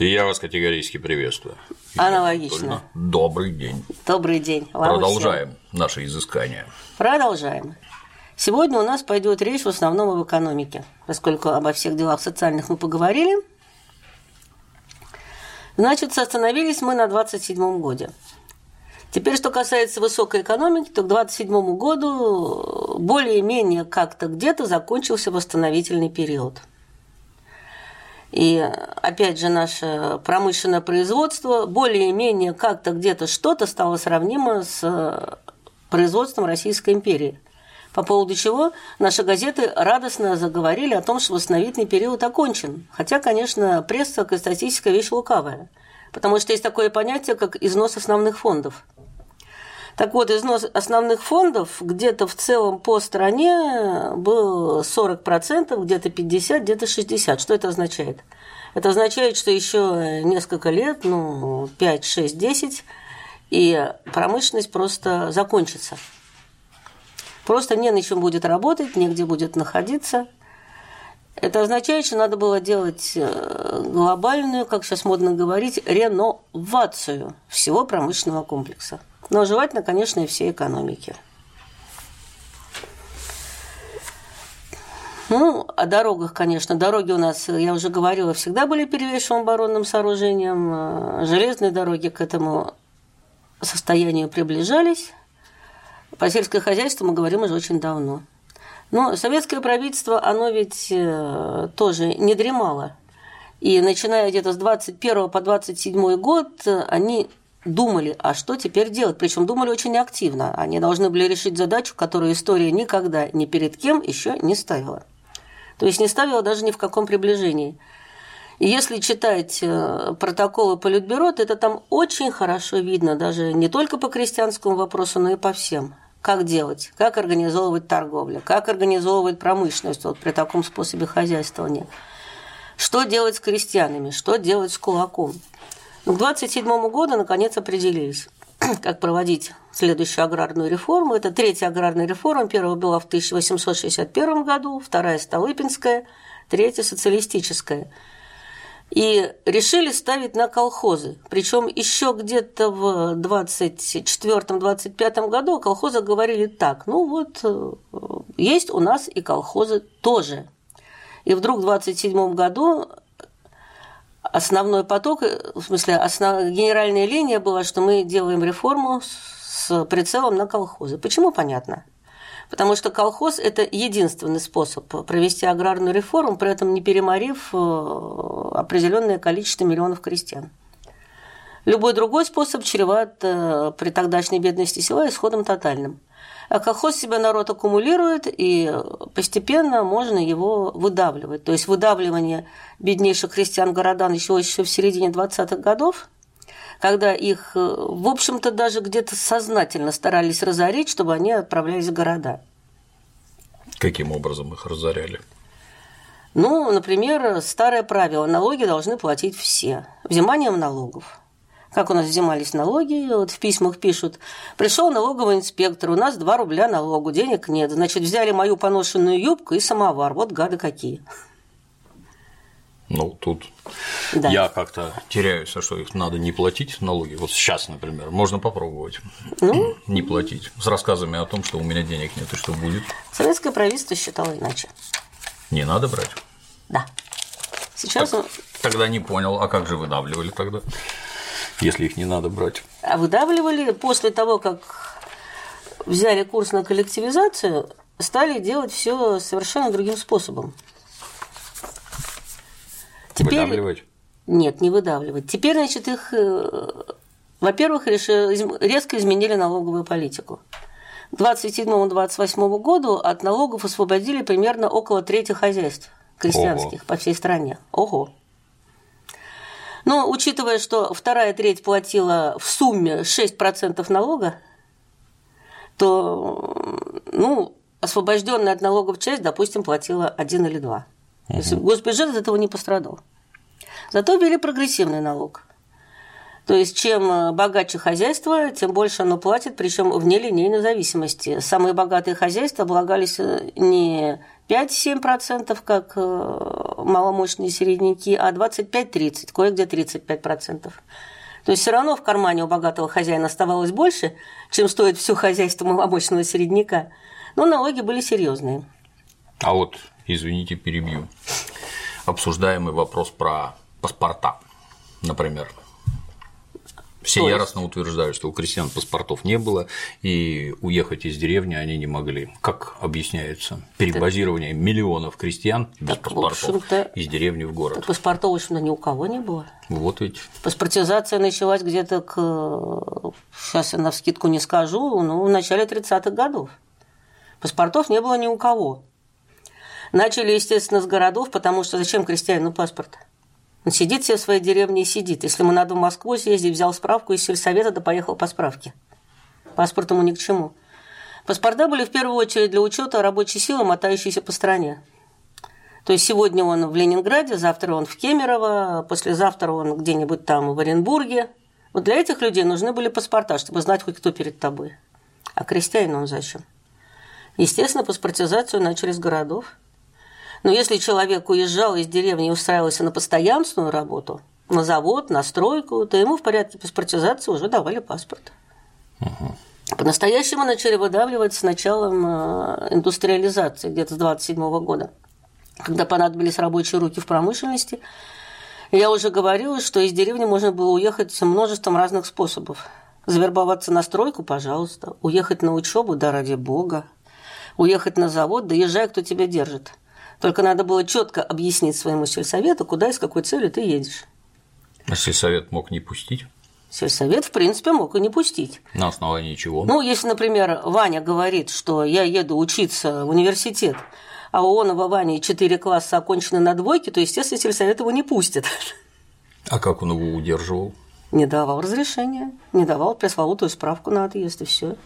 И я вас категорически приветствую. Аналогично. Добрый день. Добрый день. Продолжаем наше изыскание. Продолжаем. Сегодня у нас пойдет речь в основном об экономике, поскольку обо всех делах социальных мы поговорили. Значит, остановились мы на 27 годе. Теперь, что касается высокой экономики, то к 27 году более-менее как-то где-то закончился восстановительный период – и опять же наше промышленное производство более-менее как-то где-то что-то стало сравнимо с э, производством Российской империи. По поводу чего наши газеты радостно заговорили о том, что восстановительный период окончен. Хотя, конечно, пресса как статистика вещь лукавая. Потому что есть такое понятие, как износ основных фондов – так вот, износ основных фондов где-то в целом по стране был 40%, где-то 50%, где-то 60%. Что это означает? Это означает, что еще несколько лет, ну, 5, 6, 10, и промышленность просто закончится. Просто не на чем будет работать, негде будет находиться. Это означает, что надо было делать э, глобальную, как сейчас модно говорить, реновацию всего промышленного комплекса но желательно, конечно, и всей экономики. Ну, о дорогах, конечно. Дороги у нас, я уже говорила, всегда были первейшим оборонным сооружением. Железные дороги к этому состоянию приближались. По сельское хозяйство мы говорим уже очень давно. Но советское правительство, оно ведь э, тоже не дремало. И начиная где-то с 21 по 27 год, они думали, а что теперь делать? Причем думали очень активно. Они должны были решить задачу, которую история никогда ни перед кем еще не ставила. То есть не ставила даже ни в каком приближении. И если читать э, протоколы Политбюро, то это там очень хорошо видно, даже не только по крестьянскому вопросу, но и по всем. Как делать, как организовывать торговлю, как организовывать промышленность вот при таком способе хозяйствования. Что делать с крестьянами, что делать с кулаком – к 27 году, наконец, определились, как проводить следующую аграрную реформу. Это третья аграрная реформа. Первая была в 1861 году, вторая – Столыпинская, третья – социалистическая. И решили ставить на колхозы. Причем еще где-то в 24-25 году о колхозах говорили так, ну вот, э, есть у нас и колхозы тоже. И вдруг в 27 году основной поток, в смысле, основ... генеральная линия была, что мы делаем реформу с прицелом на колхозы. Почему понятно? Потому что колхоз – это единственный способ провести аграрную реформу, при этом не переморив э, определенное количество миллионов крестьян. Любой другой способ чреват э, при тогдашней бедности села исходом тотальным. А колхоз себя народ аккумулирует, и постепенно можно его выдавливать. То есть выдавливание беднейших крестьян-городан еще, еще в середине 20-х годов, когда их, э, в общем-то, даже где-то сознательно старались разорить, чтобы они отправлялись в города. Каким образом их разоряли? Ну, например, старое правило – налоги должны платить все, взиманием налогов как у нас взимались налоги, вот в письмах пишут, пришел налоговый инспектор, у нас 2 рубля налогу, денег нет, значит, взяли мою поношенную юбку и самовар, вот гады какие. Ну, тут да. я как-то теряюсь, а что их надо не платить налоги. Вот сейчас, например, можно попробовать ну, не платить. С рассказами о том, что у меня денег нет и что будет. Советское правительство считало иначе. Не надо брать? Да. Сейчас так, Тогда не понял, а как же выдавливали тогда? Если их не надо брать. А выдавливали после того, как взяли курс на коллективизацию, стали делать все совершенно другим способом. Теперь... Выдавливать? Нет, не выдавливать. Теперь, значит, их, э, во-первых, резко изменили налоговую политику. К 27-28 году от налогов освободили примерно около трети хозяйств крестьянских Ого. по всей стране. Ого. Но учитывая, что вторая треть платила в сумме 6% налога, то ну, освобожденная от налогов часть, допустим, платила 1 или 2. Угу. Есть госбюджет от этого не пострадал. Зато ввели прогрессивный налог. То есть, чем богаче хозяйство, тем больше оно платит, причем в нелинейной зависимости. Самые богатые хозяйства облагались не 5-7%, как э, маломощные середняки, а 25-30, кое-где 35%. То есть все равно в кармане у богатого хозяина оставалось больше, чем стоит все хозяйство маломощного середняка. Но налоги были серьезные. А вот, извините, перебью. Обсуждаемый вопрос про паспорта, например. Все яростно утверждают, что у крестьян паспортов не было, и уехать из деревни они не могли. Как объясняется перебазирование так, миллионов крестьян без так, паспортов из деревни в город? Так паспортов, в общем-то, ни у кого не было. Вот ведь. Паспортизация началась где-то к. Сейчас я на вскидку не скажу, но в начале 30-х годов. Паспортов не было ни у кого. Начали, естественно, с городов, потому что зачем крестьянину паспорт? Сидит себе в своей деревне и сидит. Если ему надо в Москву съездить, взял справку из сельсовета, да поехал по справке. Паспорт ему ни к чему. Паспорта были в первую очередь для учета рабочей силы, мотающейся по стране. То есть сегодня он в Ленинграде, завтра он в Кемерово, послезавтра он где-нибудь там в Оренбурге. Вот для этих людей нужны были паспорта, чтобы знать хоть кто перед тобой. А крестьянин он зачем? Естественно, паспортизацию начали с городов. Но если человек уезжал из деревни и устраивался на постоянную работу, на завод, на стройку, то ему в порядке паспортизации уже давали паспорт. Угу. По-настоящему начали выдавливать с началом э, индустриализации, где-то с 27 года, когда понадобились рабочие руки в промышленности. Я уже говорила, что из деревни можно было уехать множеством разных способов. Завербоваться на стройку, пожалуйста. Уехать на учебу, да ради бога. Уехать на завод, да езжай, кто тебя держит. Только надо было четко объяснить своему сельсовету, куда и с какой целью ты едешь. А сельсовет мог не пустить? Сельсовет, в принципе, мог и не пустить. На основании чего? Ну, если, например, Ваня говорит, что я еду учиться в университет, а у Онова Вани четыре класса окончены на двойке, то, естественно, сельсовет его не пустит. А как он его удерживал? Не давал разрешения, не давал пресловутую справку на отъезд, и все.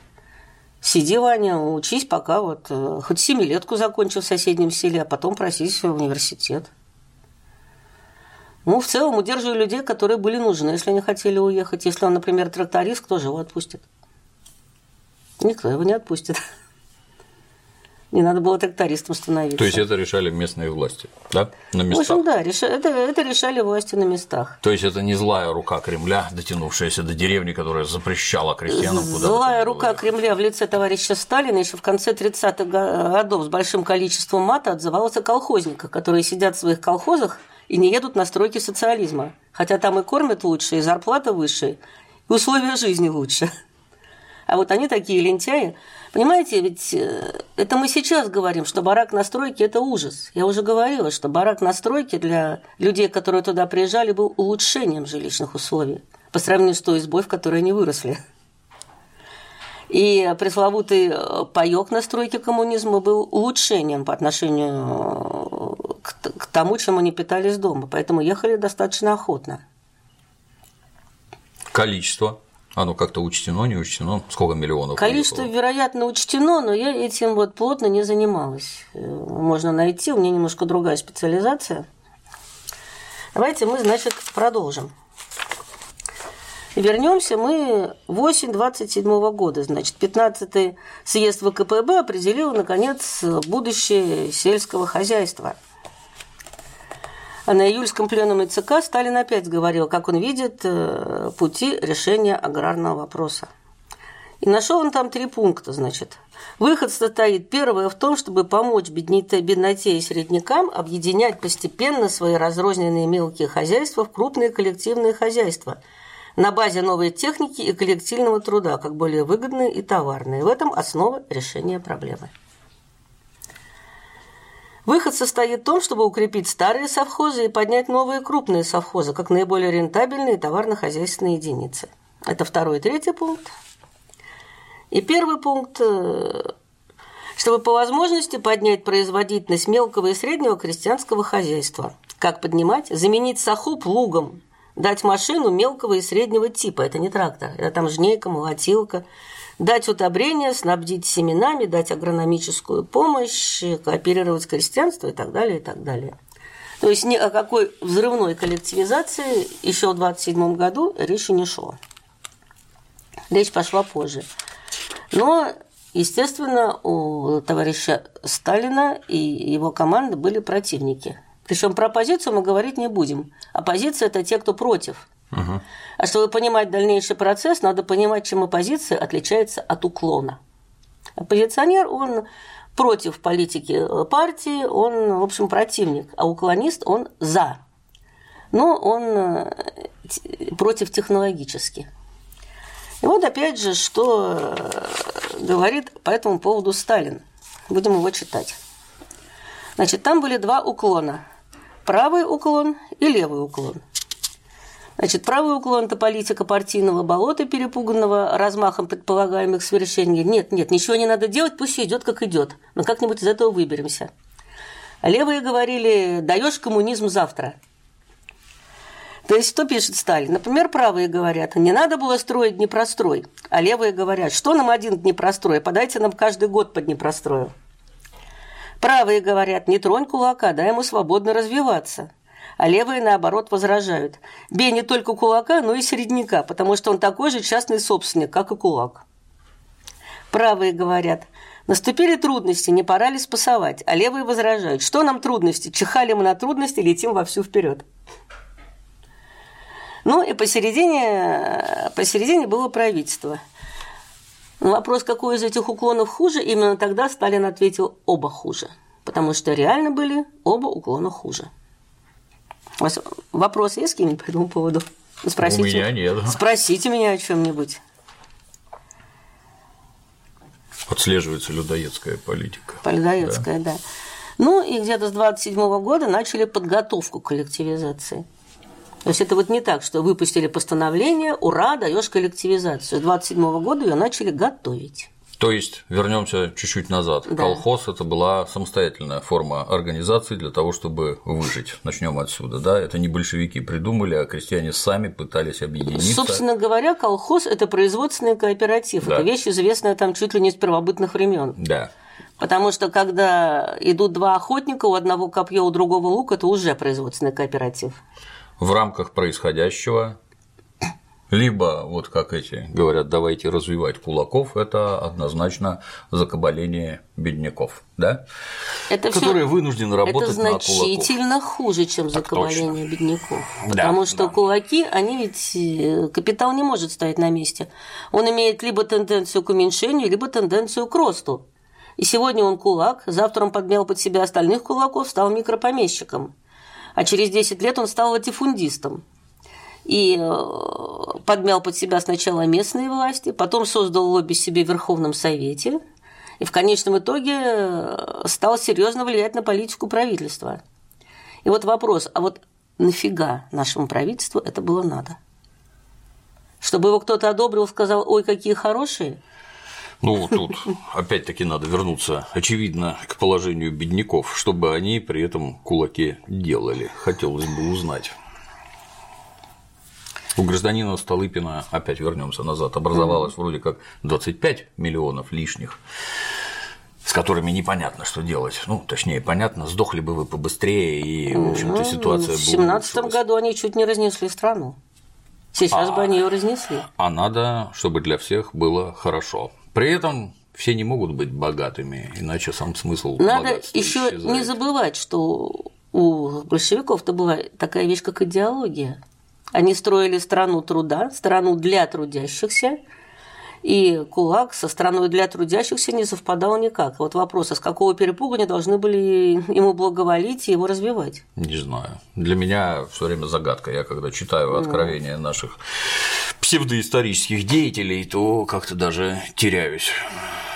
Сиди, Ваня, учись, пока вот э, хоть семилетку закончил в соседнем селе, а потом просись в университет. Ну, в целом, удерживаю людей, которые были нужны, если они хотели уехать. Если он, например, тракторист, кто же его отпустит? Никто его не отпустит. Не надо было трактористом становиться. То есть это решали местные власти, да? На местах? В общем, да, это, это решали власти на местах. То есть это не злая рука Кремля, дотянувшаяся до деревни, которая запрещала крестьянам куда-то. Злая рука уехать. Кремля в лице товарища Сталина еще в конце 30-х годов с большим количеством мата отзывалась о колхозниках, которые сидят в своих колхозах и не едут на стройки социализма. Хотя там и кормят лучше, и зарплата выше, и условия жизни лучше. А вот они такие лентяи, Понимаете, ведь э, это мы сейчас говорим, что барак на стройке – это ужас. Я уже говорила, что барак на стройке для людей, которые туда приезжали, был улучшением жилищных условий по сравнению с той избой, в которой они выросли. И пресловутый э, паёк на стройке коммунизма был улучшением по отношению э, к тому, чем они питались дома. Поэтому ехали достаточно охотно. Количество оно как-то учтено, не учтено? Сколько миллионов? Количество, уехало? вероятно, учтено, но я этим вот плотно не занималась. Э, можно найти, у меня немножко другая специализация. Давайте мы, значит, продолжим. Вернемся мы в осень 27 года. Значит, 15-й съезд ВКПБ определил, наконец, будущее сельского хозяйства – а на июльском пленуме ЦК Сталин опять говорил, как он видит э, пути решения аграрного вопроса. И нашел он там три пункта, значит. Выход состоит, первое, в том, чтобы помочь бедноте, бедноте и среднякам объединять постепенно свои разрозненные мелкие хозяйства в крупные коллективные хозяйства на базе новой техники и коллективного труда, как более выгодные и товарные. В этом основа решения проблемы. Выход состоит в том, чтобы укрепить старые совхозы и поднять новые крупные совхозы, как наиболее рентабельные товарно-хозяйственные единицы. Это второй и третий пункт. И первый пункт э, чтобы по возможности поднять производительность мелкого и среднего крестьянского хозяйства. Как поднимать? Заменить саху плугом, дать машину мелкого и среднего типа. Это не трактор, это там жнейка, молотилка, дать удобрения, снабдить семенами, дать агрономическую помощь, кооперировать с крестьянством и так далее, и так далее. То есть ни о какой взрывной коллективизации еще в 27 году речи не шло. Речь пошла позже. Но, естественно, у товарища Сталина и его команды были противники Причем про оппозицию мы говорить не будем. Оппозиция – это те, кто против. А чтобы понимать дальнейший процесс, надо понимать, чем оппозиция отличается от уклона. Оппозиционер, он против политики партии, он, в общем, противник, а уклонист, он за. Но он э, против технологически. И вот опять же, что э, говорит по этому поводу Сталин. Будем его читать. Значит, там были два уклона. Правый уклон и левый уклон. Значит, правый уклон – это политика партийного болота, перепуганного размахом предполагаемых свершений. Нет, нет, ничего не надо делать, пусть идет как идет. Мы как-нибудь из этого выберемся. Левые говорили, даешь коммунизм завтра. То есть, что пишет Сталин? Например, правые говорят, не надо было строить Днепрострой, а левые говорят, что нам один Днепрострой, подайте нам каждый год по Днепрострою. Правые говорят, не тронь кулака, дай ему свободно развиваться. А левые, наоборот, возражают. Бей не только кулака, но и середняка, потому что он такой же частный собственник, как и кулак. Правые говорят, наступили трудности, не пора ли спасовать, а левые возражают, что нам трудности, чихали мы на трудности, летим вовсю вперед. Ну и посередине, посередине было правительство. На вопрос, какой из этих уклонов хуже, именно тогда Сталин ответил «оба хуже», потому что реально были оба уклона хуже. У вас вопрос есть какие-нибудь по этому поводу? Спросите, У меня нет. Спросите меня о чем-нибудь. Отслеживается людоедская политика. Людоедская, да. да. Ну и где-то с 27 года начали подготовку к коллективизации. То есть это вот не так, что выпустили постановление, ура, даешь коллективизацию. С 27 года ее начали готовить. То есть, вернемся чуть-чуть назад. Да. Колхоз это была самостоятельная форма организации для того, чтобы выжить. Начнем отсюда, да? Это не большевики придумали, а крестьяне сами пытались объединиться. Собственно говоря, колхоз это производственный кооператив. Да. Это вещь известная там чуть ли не с первобытных времен. Да. Потому что когда идут два охотника, у одного копье, у другого лук, это уже производственный кооператив в рамках происходящего, либо, вот как эти говорят, давайте развивать кулаков, это однозначно закабаление бедняков, да? Это которые всё, вынуждены работать это значительно хуже, чем закабаление бедняков. Потому да, что да. кулаки, они ведь э, капитал не может стоять на месте. Он имеет либо тенденцию к уменьшению, либо тенденцию к росту. И сегодня он кулак, завтра он подмял под себя остальных кулаков, стал микропомещиком а через 10 лет он стал латифундистом. И э, подмял под себя сначала местные власти, потом создал лобби себе в Верховном Совете, и в конечном итоге э, стал серьезно влиять на политику правительства. И вот вопрос, а вот нафига нашему правительству это было надо? Чтобы его кто-то одобрил, сказал, ой, какие хорошие – ну, тут опять-таки надо вернуться, очевидно, к положению бедняков, чтобы они при этом кулаки делали. Хотелось бы узнать. У гражданина Столыпина, опять вернемся назад, образовалось вроде как 25 миллионов лишних с которыми непонятно, что делать. Ну, точнее, понятно, сдохли бы вы побыстрее, и, в общем-то, ну, ситуация была. В 2017 году они чуть не разнесли страну. Сейчас а, бы они ее разнесли. А надо, чтобы для всех было хорошо. При этом все не могут быть богатыми, иначе сам смысл Надо еще не забывать, что у большевиков-то была такая вещь, как идеология. Они строили страну труда, страну для трудящихся, и кулак со страной для трудящихся не совпадал никак. Вот вопрос, а с какого перепуга они должны были ему благоволить и его развивать? Не знаю. Для меня все время загадка. Я когда читаю откровения наших псевдоисторических деятелей, то как-то даже теряюсь.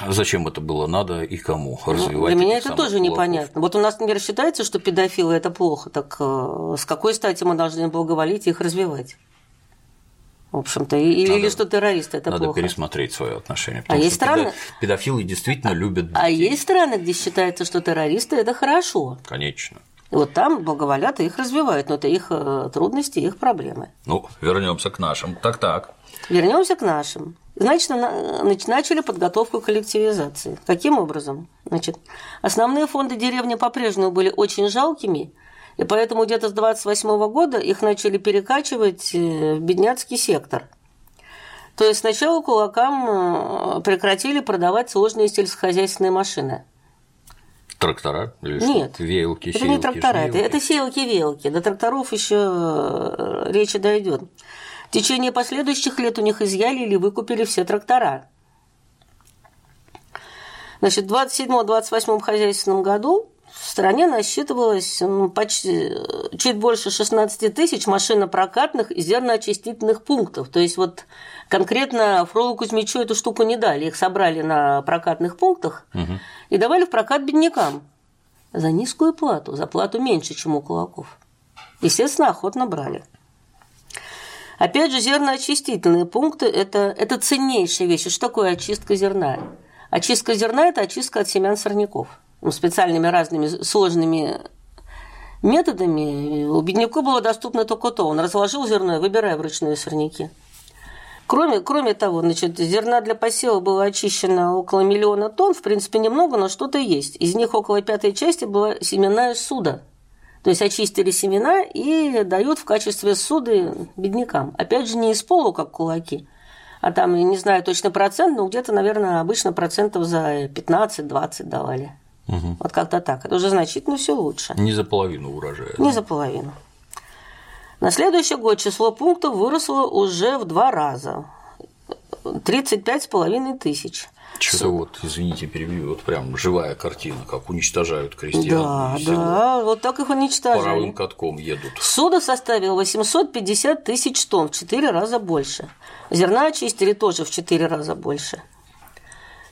Зачем это было надо и кому ну, развивать? Ну, для меня это тоже кулаков. непонятно. Вот у нас, например, считается, что педофилы это плохо. Так э, с какой стати мы должны благоволить их развивать? В общем-то, или, надо, или что террористы это надо плохо. Надо пересмотреть свое отношение. А есть страны, педофилы действительно любят. Детей. А есть страны, где считается, что террористы это хорошо. Конечно. И вот там благоволят и их развивают, но это их э, трудности, их проблемы. Ну, вернемся к нашим. Так так. Вернемся к нашим. Значит, начали подготовку к коллективизации. Каким образом? Значит, основные фонды деревни по-прежнему были очень жалкими, и поэтому где-то с 28 года их начали перекачивать э, в бедняцкий сектор. То есть сначала кулакам э, прекратили продавать сложные сельскохозяйственные машины – Трактора? Или Нет. Что? Веялки, это сеялки, не трактора, это, жнеялки? это сеялки-веялки. До тракторов еще э, речи дойдет. В течение последующих лет у них изъяли или выкупили все трактора. Значит, в 27-28 хозяйственном году в стране насчитывалось ну, почти чуть больше 16 тысяч машинопрокатных и зерноочистительных пунктов. То есть вот конкретно Фролу Кузьмичу эту штуку не дали. Их собрали на прокатных пунктах и давали в прокат беднякам за низкую плату, за плату меньше, чем у кулаков. Естественно, охотно брали. Опять же, зерноочистительные пункты – это, это ценнейшая вещь. Что такое очистка зерна? Очистка зерна – это очистка от семян сорняков. Ну, специальными разными сложными методами у бедняку было доступно только то. Он разложил зерно выбирая вручную сорняки. Кроме, кроме того, значит, зерна для посева было очищено около миллиона тонн, в принципе, немного, но что-то есть. Из них около пятой части была семенная суда. То есть очистили семена и дают в качестве суды беднякам. Опять же, не из полу, как кулаки, а там, не знаю точно процент, но где-то, наверное, обычно процентов за 15-20 давали. Мгм. Вот как-то так. Это уже значительно все лучше. Не за половину урожая. Не за половину. На следующий год число пунктов выросло уже в два раза. 35,5 тысяч. Что-то вот, извините, перебью, вот прям живая картина, как уничтожают крестьян. Да, да, вот так их уничтожили. Паровым катком едут. Суда составил 850 тысяч тонн, в 4 раза больше. Зерна очистили тоже в 4 раза больше.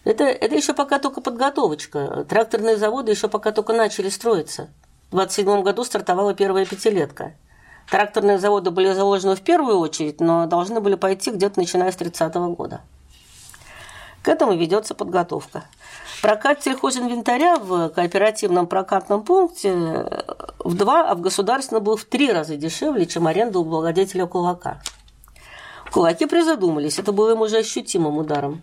Это, это еще пока только подготовочка. Тракторные заводы еще пока только начали строиться. В 27 году стартовала первая пятилетка. Тракторные заводы были заложены в первую очередь, но должны были пойти где-то начиная с 30 года. К этому ведется подготовка. Прокат сельхозинвентаря в кооперативном прокатном пункте в два, а в государственном был в три раза дешевле, чем аренда у благодетеля кулака. Кулаки призадумались, это было им уже ощутимым ударом.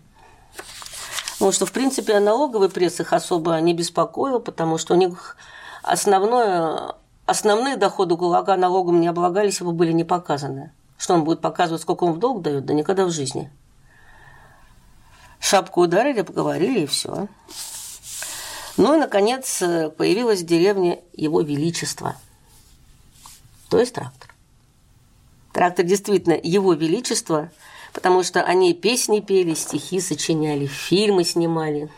Потому что, в принципе, налоговый пресс их особо не беспокоил, потому что у них основное, основные доходы кулака налогом не облагались, его были не показаны. Что он будет показывать, сколько он в долг дает? Да никогда в жизни. Шапку ударили, поговорили и все. Ну и, наконец, появилась в деревне Его Величество. То есть трактор. Трактор действительно Его Величество, потому что они песни пели, стихи сочиняли, фильмы снимали.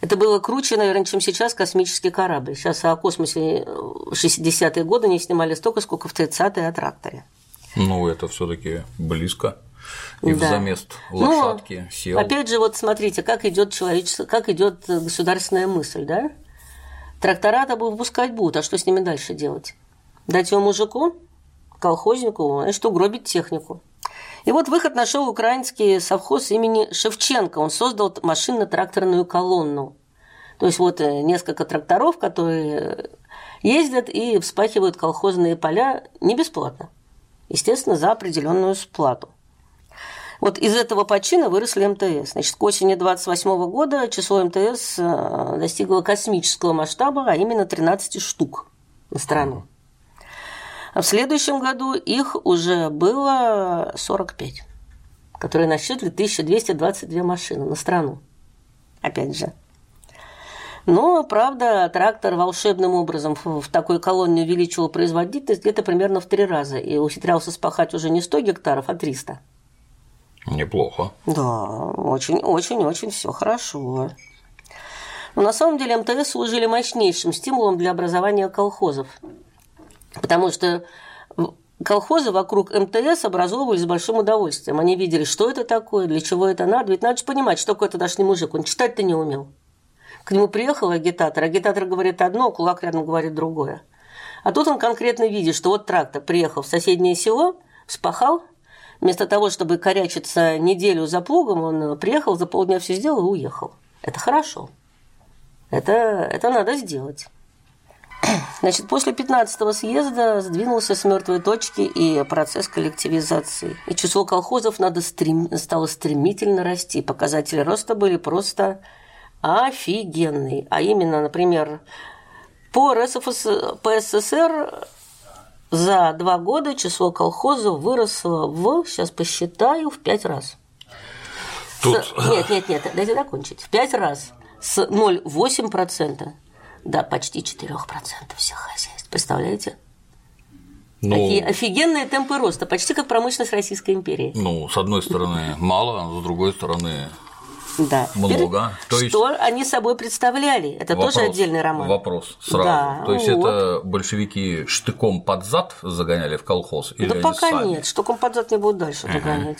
Это было круче, наверное, чем сейчас космический корабль. Сейчас о космосе в 60-е годы не снимали столько, сколько в 30-е о тракторе. Ну, это все-таки близко. И Да. в замест Ну, лошадки сел. Опять же, вот смотрите, как идет человечество, как идет государственная мысль, да? Трактора-то выпускать будут, а что с ними дальше делать? Дать его мужику, колхознику, а что гробить технику? И вот выход нашел украинский совхоз имени Шевченко. Он создал машинно-тракторную колонну. То есть вот э, несколько тракторов, которые ездят и вспахивают колхозные поля не бесплатно. Естественно, за определенную сплату. Вот из этого почина выросли МТС. Значит, к осени 28 года число МТС э, достигло космического масштаба, а именно 13 штук на страну. А в следующем году их уже было 45, которые насчитывали 1222 машины на страну. Опять же. Но, правда, трактор волшебным образом в такой колонне увеличивал производительность где-то примерно в три раза и ухитрялся спахать уже не 100 гектаров, а 300. Неплохо. Да, очень-очень-очень все хорошо. Но на самом деле МТС служили мощнейшим стимулом для образования колхозов. Потому что колхозы вокруг МТС образовывались с большим удовольствием. Они видели, что это такое, для чего это надо. Ведь надо же понимать, что такое тогдашний мужик. Он читать-то не умел. К нему приехал агитатор, агитатор говорит одно, а кулак рядом говорит другое. А тут он конкретно видит, что вот трактор приехал в соседнее село, вспахал, вместо того, чтобы корячиться неделю за плугом, он приехал, за полдня все сделал и уехал. Это хорошо. Это, это надо сделать. Значит, после 15-го съезда сдвинулся с мертвой точки и процесс коллективизации. И число колхозов надо стрем... стало стремительно расти. Показатели роста были просто офигенные. А именно, например, по РСФС... по СССР за два года число колхозов выросло в, сейчас посчитаю, в пять раз. Тут С- Нет, нет, нет, дайте закончить. В пять раз. С 0,8% до почти 4% всех хозяйств. Представляете? Ну, Такие офигенные темпы роста, почти как промышленность Российской империи. ну, с одной стороны, мало, а с другой стороны, Да. Много. Теперь, То есть- Что они собой представляли? Это вопрос, тоже отдельный роман. Вопрос сразу. Да, То есть вот. это большевики штыком под зад загоняли в колхоз? Или Да они пока сами? нет, что композат не будут дальше догонять.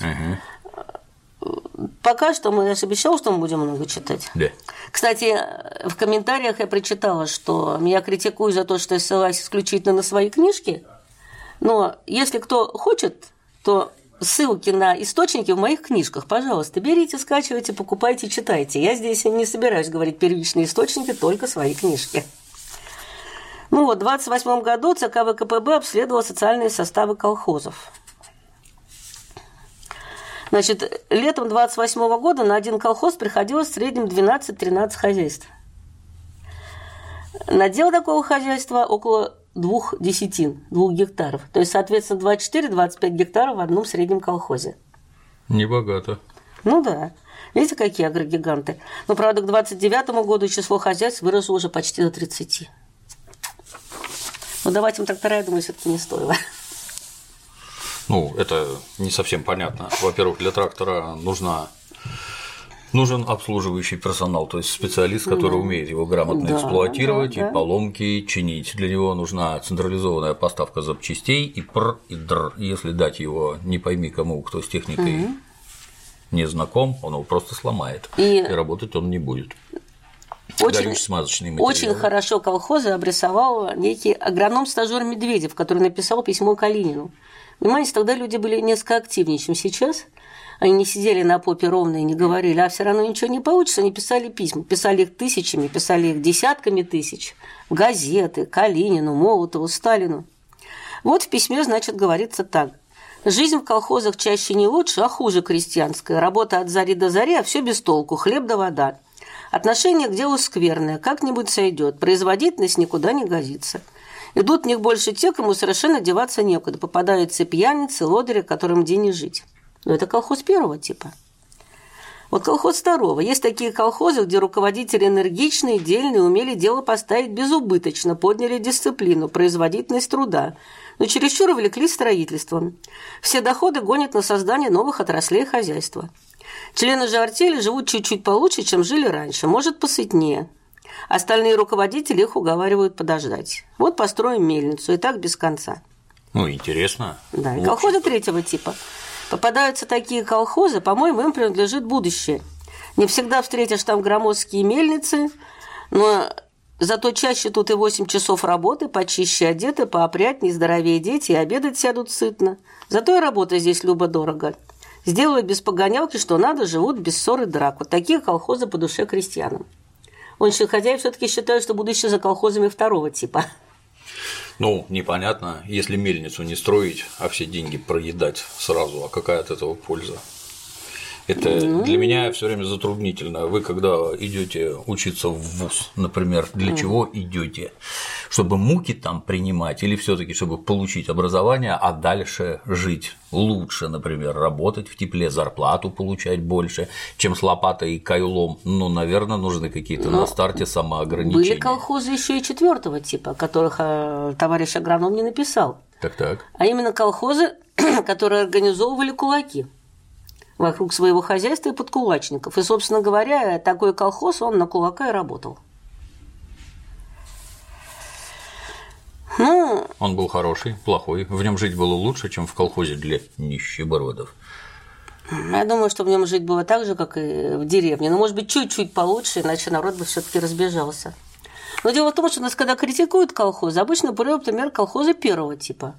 Пока что мы, я же обещал, что мы будем много читать. Да. Кстати, в комментариях я прочитала, что меня критикуют за то, что я ссылаюсь исключительно на свои книжки. Но если кто хочет, то ссылки на источники в моих книжках, пожалуйста, берите, скачивайте, покупайте, читайте. Я здесь не собираюсь говорить первичные источники, только свои книжки. Ну вот, в 28 году ЦК ВКПБ обследовал социальные составы колхозов. Значит, летом 28 года на один колхоз приходилось в среднем 12-13 хозяйств. Надел такого хозяйства около двух десятин, двух гектаров. То есть, соответственно, 24-25 гектаров в одном среднем колхозе. Небогато. Ну да. Видите, какие агрогиганты. Но, правда, к 29 году число хозяйств выросло уже почти до 30. Ну, давать им трактора, я думаю, все-таки не стоило. Ну, это не совсем понятно. Во-первых, для трактора нужна Нужен обслуживающий персонал, то есть специалист, который умеет его грамотно Да, эксплуатировать да, да. и поломки чинить. Для него нужна централизованная поставка запчастей и пр, и др. Если дать его не пойми кому, кто с техникой не знаком, он его просто сломает. И- работать он не будет. Очень, Горюче-смазочные материалы. очень хорошо колхозы обрисовал некий агроном-стажер Медведев, который написал письмо Калинину. Понимаете, тогда люди были несколько активнее, чем сейчас. Они не сидели на попе ровно и не говорили, а все равно ничего не получится. Они писали письма. Писали их тысячами, писали их десятками тысяч. В газеты, Калинину, Молотову, Сталину. Вот в письме, значит, говорится так. Жизнь в колхозах чаще не лучше, а хуже крестьянская. Работа от зари до зари, а все без толку, хлеб да вода. Отношение к делу скверное, как-нибудь сойдет. Производительность никуда не годится. Идут в них больше те, кому совершенно деваться некуда. Попадаются пьяницы, лодыри, которым день не жить. Но это колхоз первого типа. Вот колхоз второго. Есть такие колхозы, где руководители энергичные, дельные, умели дело поставить безубыточно, подняли дисциплину, производительность труда, но чересчур увлеклись строительством. Все доходы гонят на создание новых отраслей хозяйства. Члены же артели живут чуть-чуть получше, чем жили раньше, может, посытнее. Остальные руководители их уговаривают подождать. Вот построим мельницу, и так без конца. Ну, интересно. Да, и колхозы третьего типа. Попадаются такие колхозы, по-моему, им принадлежит будущее. Не всегда встретишь там громоздкие мельницы, но зато чаще тут и 8 часов работы, почище одеты, поопрятнее, здоровее дети, и обедать сядут сытно. Зато и работа здесь любо-дорого. Сделают без погонялки, что надо, живут без ссор и драк. Вот такие колхозы по душе крестьянам. Он хозяин все-таки считает, что будущее за колхозами второго типа. Ну, непонятно, если мельницу не строить, а все деньги проедать сразу, а какая от этого польза? Это Ну. для меня все время затруднительно. Вы когда идете учиться в ВУЗ, например, для чего идете? Чтобы муки там принимать или все-таки чтобы получить образование, а дальше жить лучше, например, работать в тепле, зарплату получать больше, чем с лопатой и кайлом. Ну, наверное, нужны какие-то на старте самоограничения. Были колхозы еще и четвертого типа, которых э, товарищ агроном не написал. Так так. А именно колхозы, которые организовывали кулаки вокруг своего хозяйства и подкулачников. И, собственно говоря, такой колхоз, он на кулака и работал. Ну, Он был хороший, плохой. В нем жить было лучше, чем в колхозе для нищебородов. я думаю, что в нем жить было так же, как и в деревне. Но, может быть, чуть-чуть получше, иначе народ бы все-таки разбежался. Но дело в том, что нас, когда критикуют колхозы, обычно берут пример колхоза первого типа.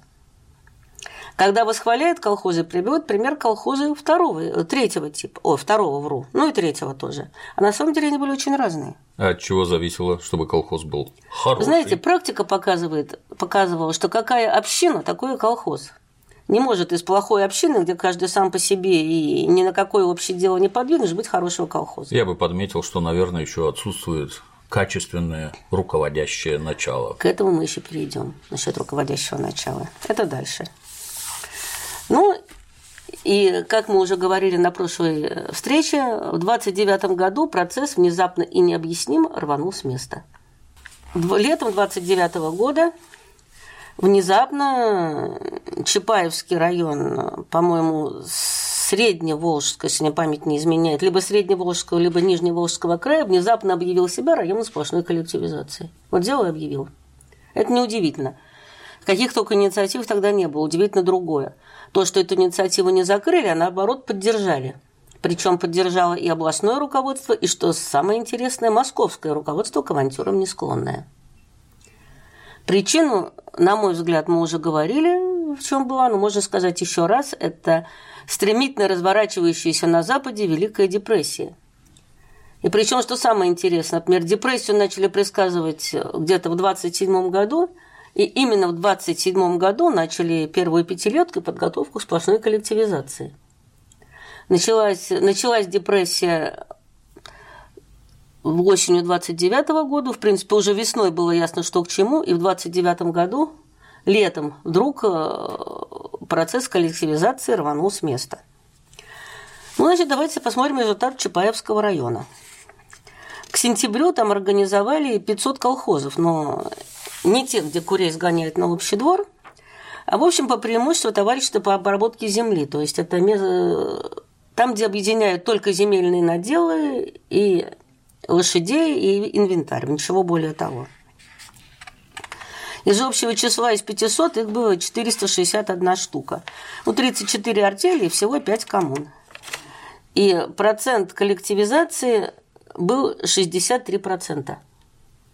Когда восхваляют колхозы, приводят пример колхоза второго, э, третьего типа. О, второго вру. Ну и третьего тоже. А на самом деле они были очень разные. А от чего зависело, чтобы колхоз был хороший? Знаете, практика показывает, показывала, что какая община, такой и колхоз. Не может из плохой общины, где каждый сам по себе и ни на какое общее дело не подвинешь, быть хорошего колхоза. Я бы подметил, что, наверное, еще отсутствует качественное руководящее начало. К этому мы еще перейдем насчет руководящего начала. Это дальше. Ну, и как мы уже говорили на прошлой э, встрече, в 29 году процесс внезапно и необъяснимо рванул с места. летом 29 года внезапно Чапаевский район, по-моему, Средневолжского, если мне память не изменяет, либо Средневолжского, либо Нижневолжского края, внезапно объявил себя районом сплошной коллективизации. Вот взял и объявил. Это неудивительно. Каких только инициатив тогда не было. Удивительно другое. То, что эту инициативу не закрыли, а наоборот поддержали. Причем поддержало и областное руководство, и, что самое интересное, московское руководство к авантюрам не склонное. Причину, на мой взгляд, мы уже говорили, в чем была, но можно сказать еще раз, это стремительно разворачивающаяся на Западе Великая депрессия. И причем, что самое интересное, например, депрессию начали предсказывать где-то в 27 году, и именно в 27 году начали первую пятилетку и подготовку к сплошной коллективизации. Началась, началась депрессия в осенью 29 -го года. В принципе, уже весной было ясно, что к чему. И в 29 году, летом, вдруг э, процесс коллективизации рванул с места. Ну, значит, давайте посмотрим результат Чапаевского района. К сентябрю там организовали 500 колхозов, но не тех, где курей сгоняют на общий двор, а, в общем, по преимуществу товарищество по обработке земли. То есть это там, где объединяют только земельные наделы и лошадей и инвентарь, ничего более того. Из общего числа из 500 их было 461 штука. Ну, 34 артели и всего 5 коммун. И процент коллективизации был 63%.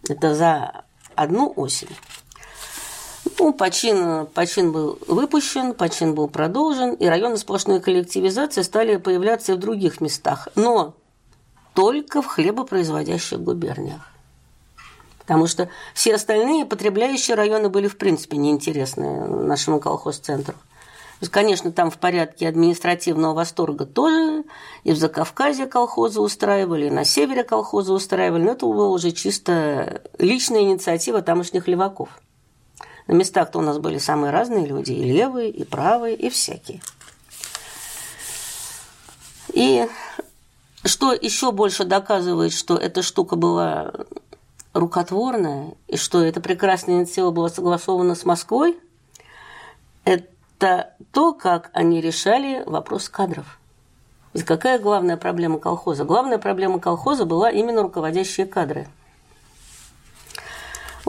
Это за одну осень. Ну, почин, почин был выпущен, почин был продолжен, и районы сплошной коллективизации стали появляться и в других местах, но только в хлебопроизводящих губерниях. Потому что все остальные потребляющие районы были в принципе неинтересны нашему колхозцентру. Конечно, там в порядке административного восторга тоже. И в Закавказье колхозы устраивали, и на севере колхозы устраивали, но это была уже чисто личная инициатива тамошних леваков – на местах-то у нас были самые разные люди, и левые, и правые, и всякие. И что еще больше доказывает, что эта штука была рукотворная, и что эта прекрасная инициатива была согласована с Москвой, это то, как они решали вопрос кадров. Ведь какая главная проблема колхоза? Главная проблема колхоза была именно руководящие кадры –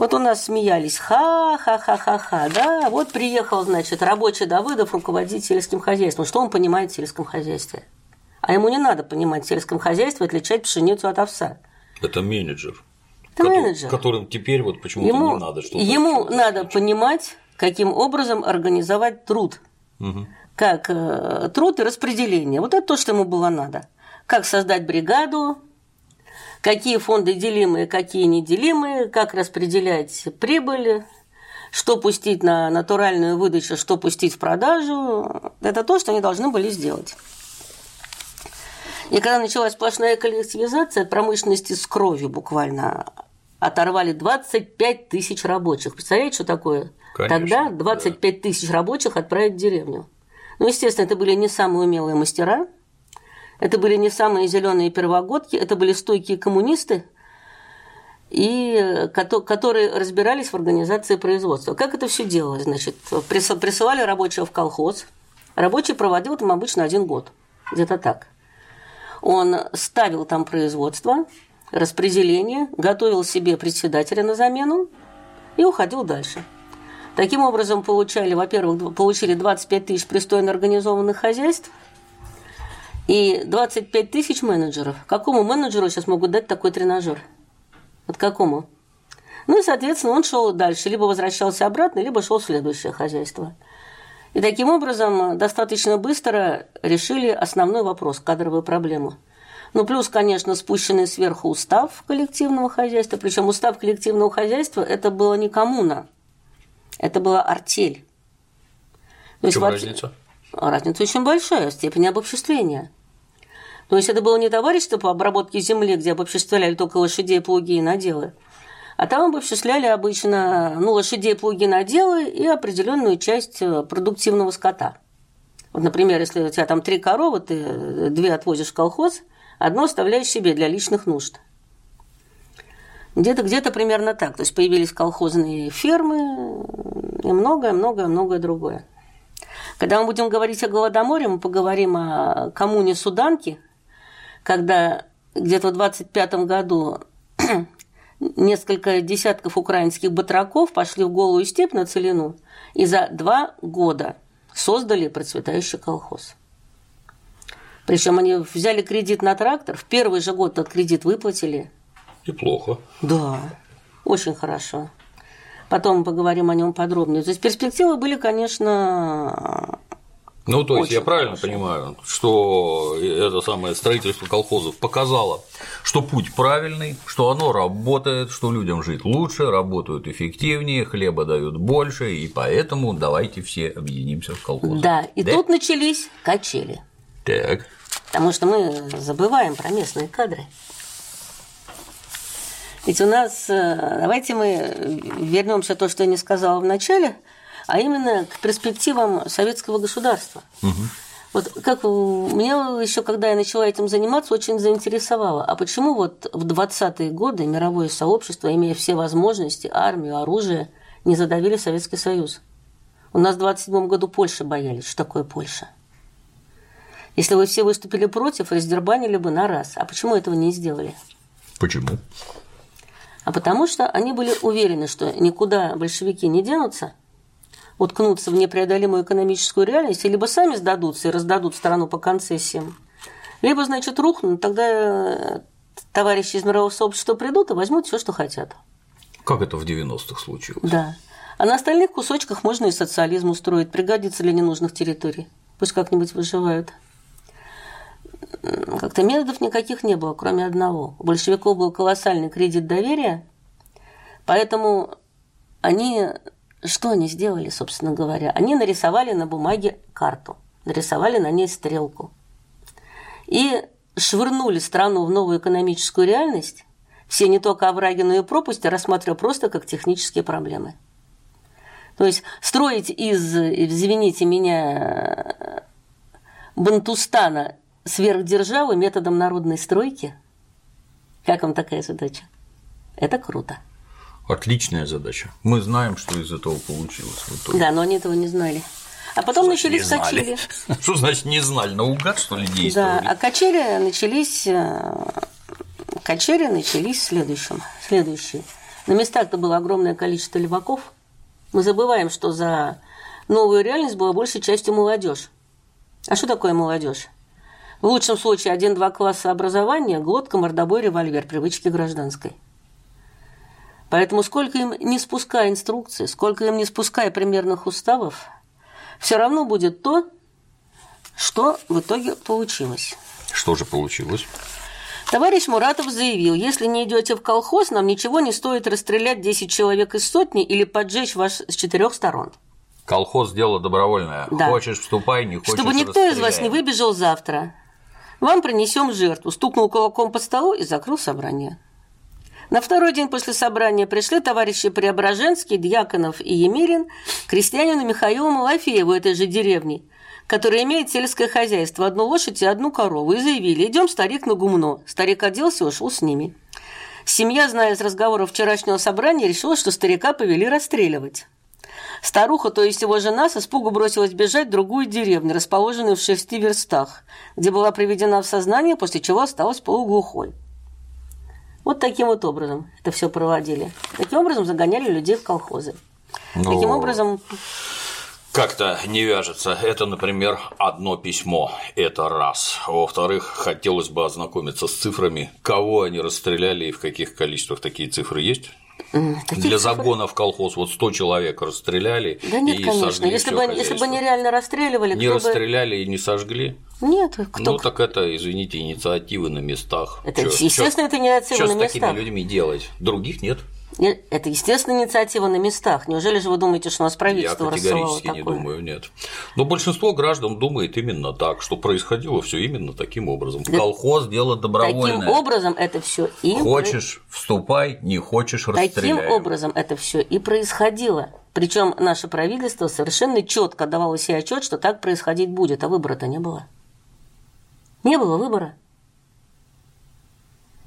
вот у нас смеялись, ха-ха-ха-ха-ха, да, вот приехал, значит, рабочий Давыдов руководить сельским хозяйством. Что он понимает в сельском хозяйстве? А ему не надо понимать в сельском хозяйстве, отличать пшеницу от овса. Это менеджер. Это который, менеджер. Которым теперь вот почему-то ему, не надо что-то. Ему надо понимать, каким образом организовать труд. Угу. Как э, труд и распределение. Вот это то, что ему было надо. Как создать бригаду, какие фонды делимые, какие неделимые, как распределять прибыль, что пустить на натуральную выдачу, что пустить в продажу. Это то, что они должны были сделать. И когда началась сплошная коллективизация, от промышленности с кровью буквально оторвали 25 тысяч рабочих. Представляете, что такое? Конечно, Тогда 25 да. тысяч рабочих отправить в деревню. Ну, естественно, это были не самые умелые мастера – это были не самые зеленые первогодки, это были стойкие коммунисты, и которые разбирались в организации производства. Как это все делалось? Значит, присылали рабочего в колхоз. Рабочий проводил там обычно один год, где-то так. Он ставил там производство, распределение, готовил себе председателя на замену и уходил дальше. Таким образом, получали, во-первых, получили 25 тысяч пристойно организованных хозяйств – и 25 тысяч менеджеров. Какому менеджеру сейчас могут дать такой тренажер? Вот какому? Ну и, соответственно, он шел дальше, либо возвращался обратно, либо шел в следующее хозяйство. И таким образом достаточно быстро решили основной вопрос – кадровую проблему. Ну, плюс, конечно, спущенный сверху устав коллективного хозяйства. Причем устав коллективного хозяйства – это было не коммуна, это была артель. То есть, вообще... разница? Разница очень большая, степень обобществления. То есть это было не товарищество по обработке земли, где обобществляли только лошадей, плуги и наделы, а там обобществляли обычно ну, лошадей, плуги, наделы и определенную часть э, продуктивного скота. Вот, например, если у тебя там три коровы, ты две отвозишь в колхоз, одно оставляешь себе для личных нужд. Где-то где примерно так. То есть появились колхозные фермы и многое-многое-многое другое. Когда мы будем говорить о Голодоморе, мы поговорим о коммуне Суданки, когда где-то в 25 году несколько десятков украинских батраков пошли в голую степь на Целину и за два года создали процветающий колхоз. Причем они взяли кредит на трактор, в первый же год этот кредит выплатили. Неплохо. Да, очень хорошо. Потом поговорим о нем подробнее. То есть перспективы были, конечно, ну, то есть Очень я правильно хорошо. понимаю, что это самое строительство колхозов показало, что путь правильный, что оно работает, что людям жить лучше, работают эффективнее, хлеба дают больше, и поэтому давайте все объединимся в колхоз. Да, и тут начались качели. Так. Потому что мы забываем про местные кадры. Ведь у нас, э, давайте мы вернемся то, что я не сказала в начале, а именно к перспективам советского государства. Вот как меня еще, когда я начала этим заниматься, очень заинтересовало. А почему вот в 20-е годы мировое сообщество, имея все возможности, армию, оружие, не задавили Советский Союз? У нас в 27 году Польша боялись. Что такое Польша? Если вы все выступили против, раздербанили бы на раз. А почему этого не сделали? Почему? А потому что они были уверены, что никуда большевики не денутся, уткнутся в непреодолимую экономическую реальность, и либо сами сдадутся и раздадут страну по концессиям, либо, значит, рухнут, тогда э, товарищи из мирового сообщества придут и возьмут все, что хотят. Как это в 90-х случилось? Да. А на остальных кусочках можно и социализм устроить, пригодится для ненужных территорий. Пусть как-нибудь выживают. М, Как-то методов никаких не было, кроме одного. У большевиков был колоссальный кредит доверия, поэтому они... Что они сделали, собственно говоря? Они нарисовали на бумаге карту, нарисовали на ней стрелку и швырнули страну в новую экономическую реальность, все не только овраги, но и пропасти, рассматривая просто как технические проблемы. То есть строить из, извините меня, Бантустана сверхдержавы методом народной стройки, как вам такая задача? Это круто. Отличная задача. Мы знаем, что из этого получилось. Да, но они этого не знали. А потом начались Не знали. качели. Что значит не знали? Наугад, что ли, Да, действовали? а качели начались, э, качели начались следующим, следующие. На местах-то было огромное количество леваков. Мы забываем, что за новую реальность была большей частью молодежь. А что такое молодежь? В лучшем случае один-два класса образования, глотка, мордобой, револьвер, привычки гражданской. Поэтому сколько им не спуская инструкции, сколько им не спуская примерных уставов, все равно будет то, что в итоге получилось. Что же получилось? Товарищ Муратов заявил, если не идете в колхоз, нам ничего не стоит расстрелять 10 человек из сотни или поджечь вас с четырех сторон. Колхоз – дело добровольное. Да. Хочешь – вступай, не хочешь Чтобы никто из вас не выбежал завтра. Вам принесем жертву. Стукнул кулаком по столу и закрыл собрание. На второй день после собрания пришли товарищи Преображенский, Дьяконов и Емелин к крестьянину Михаилу Малафееву этой же деревни, который имеет сельское хозяйство, одну лошадь и одну корову, и заявили, идем, старик, на гумно. Старик оделся и ушел с ними. Семья, зная из разговоров вчерашнего собрания, решила, что старика повели расстреливать. Старуха, то есть его жена, с испугу бросилась бежать в другую деревню, расположенную в шести верстах, где была приведена в сознание, после чего осталась полуглухой. Вот таким вот образом это все проводили. Таким образом загоняли людей в колхозы. Ну, Таким образом, Как-то не вяжется. Это, например, одно письмо. Это раз. Во-вторых, хотелось бы ознакомиться с цифрами, кого они расстреляли и в каких количествах такие цифры есть. М, таких Для загона в колхоз вот 100 человек расстреляли Да нет, и конечно. сожгли Если бы, если бы хозяйство. нереально расстреливали, Не кто бы... расстреляли и не сожгли. Нет, кто... Ну так это, извините, инициативы на местах. Это, Чё- естественно, это инициатива Что на с такими местах. людьми делать? Других нет. Не- Это, естественно, инициатива на местах. Неужели же вы думаете, что у нас Я правительство рассылало категорически не такое? думаю, нет. Но большинство граждан думает именно так, что происходило все именно таким образом. Колхоз дело добровольное. Таким образом это все и Хочешь вступай, не хочешь Таким расстреляй. образом это все и происходило. Причем наше правительство совершенно четко давало себе отчет, что так происходить будет, а выбора-то не было. Не было выбора.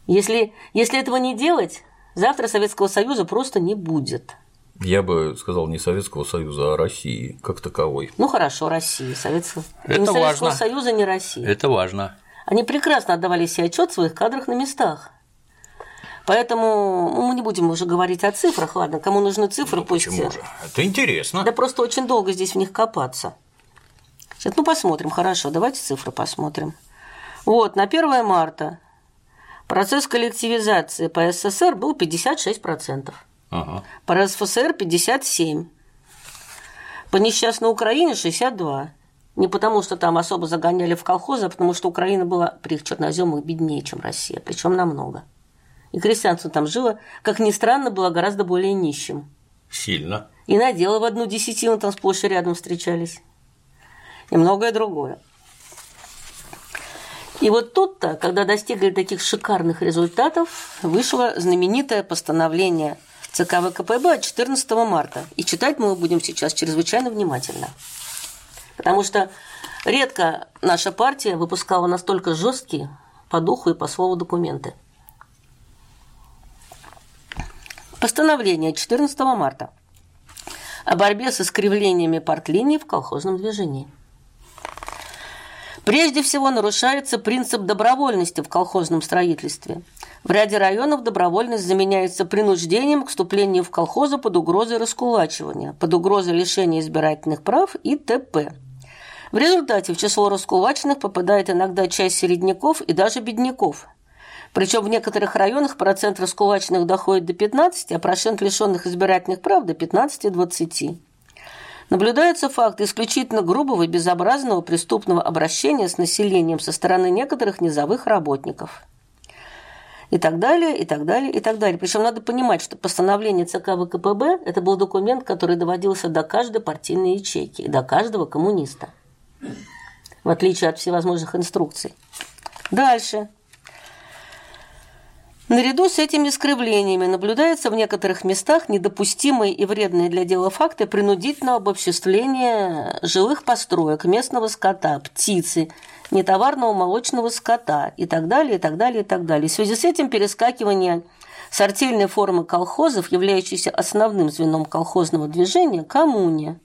Если, если этого не делать, Завтра Советского Союза просто не будет. Я бы сказал не Советского Союза, а России как таковой. Ну хорошо, России. Советского... Это ни Советского важно. Союза, не России. Это важно. Они прекрасно отдавали себе отчет в своих кадрах на местах. Поэтому ну, мы не будем уже говорить о цифрах, ладно, кому нужны цифры, пусть... Почему же? Это интересно. Да просто очень долго здесь в них копаться. Сейчас, ну, посмотрим, хорошо, давайте цифры посмотрим. Вот, на 1 марта процесс коллективизации по СССР был 56%, Ага. по РСФСР 57%, по несчастной Украине 62%. Не потому, что там особо загоняли в колхозы, а потому что Украина была при их черноземах беднее, чем Россия, причем намного. И крестьянство там жило, как ни странно, было гораздо более нищим. Сильно. И на дело в одну десятину там сплошь и рядом встречались. И многое другое. И вот тут-то, когда достигли таких шикарных результатов, вышло знаменитое постановление ЦК ВКПБ от 14 марта. И читать мы его будем сейчас чрезвычайно внимательно. Потому что редко наша партия выпускала настолько жесткие по духу и по слову документы. Постановление 14 марта о борьбе с искривлениями партлиний в колхозном движении. Прежде всего нарушается принцип добровольности в колхозном строительстве. В ряде районов добровольность заменяется принуждением к вступлению в колхозы под угрозой раскулачивания, под угрозой лишения избирательных прав и т.п. В результате в число раскулаченных попадает иногда часть середняков и даже бедняков. Причем в некоторых районах процент раскулаченных доходит до 15, а процент лишенных избирательных прав до 15-20. Наблюдаются факты исключительно грубого и безобразного преступного обращения с населением со стороны некоторых низовых работников. И так далее, и так далее, и так далее. Причем надо понимать, что постановление ЦК ВКПБ – это был документ, который доводился до каждой партийной ячейки до каждого коммуниста. В отличие от всевозможных инструкций. Дальше. Наряду с этими искривлениями наблюдается в некоторых местах недопустимые и вредные для дела факты принудительного обобществления жилых построек, местного скота, птицы, нетоварного молочного скота и так далее, и так далее, и так далее. В связи с этим перескакивание с артельной формы колхозов, являющейся основным звеном колхозного движения, коммуне.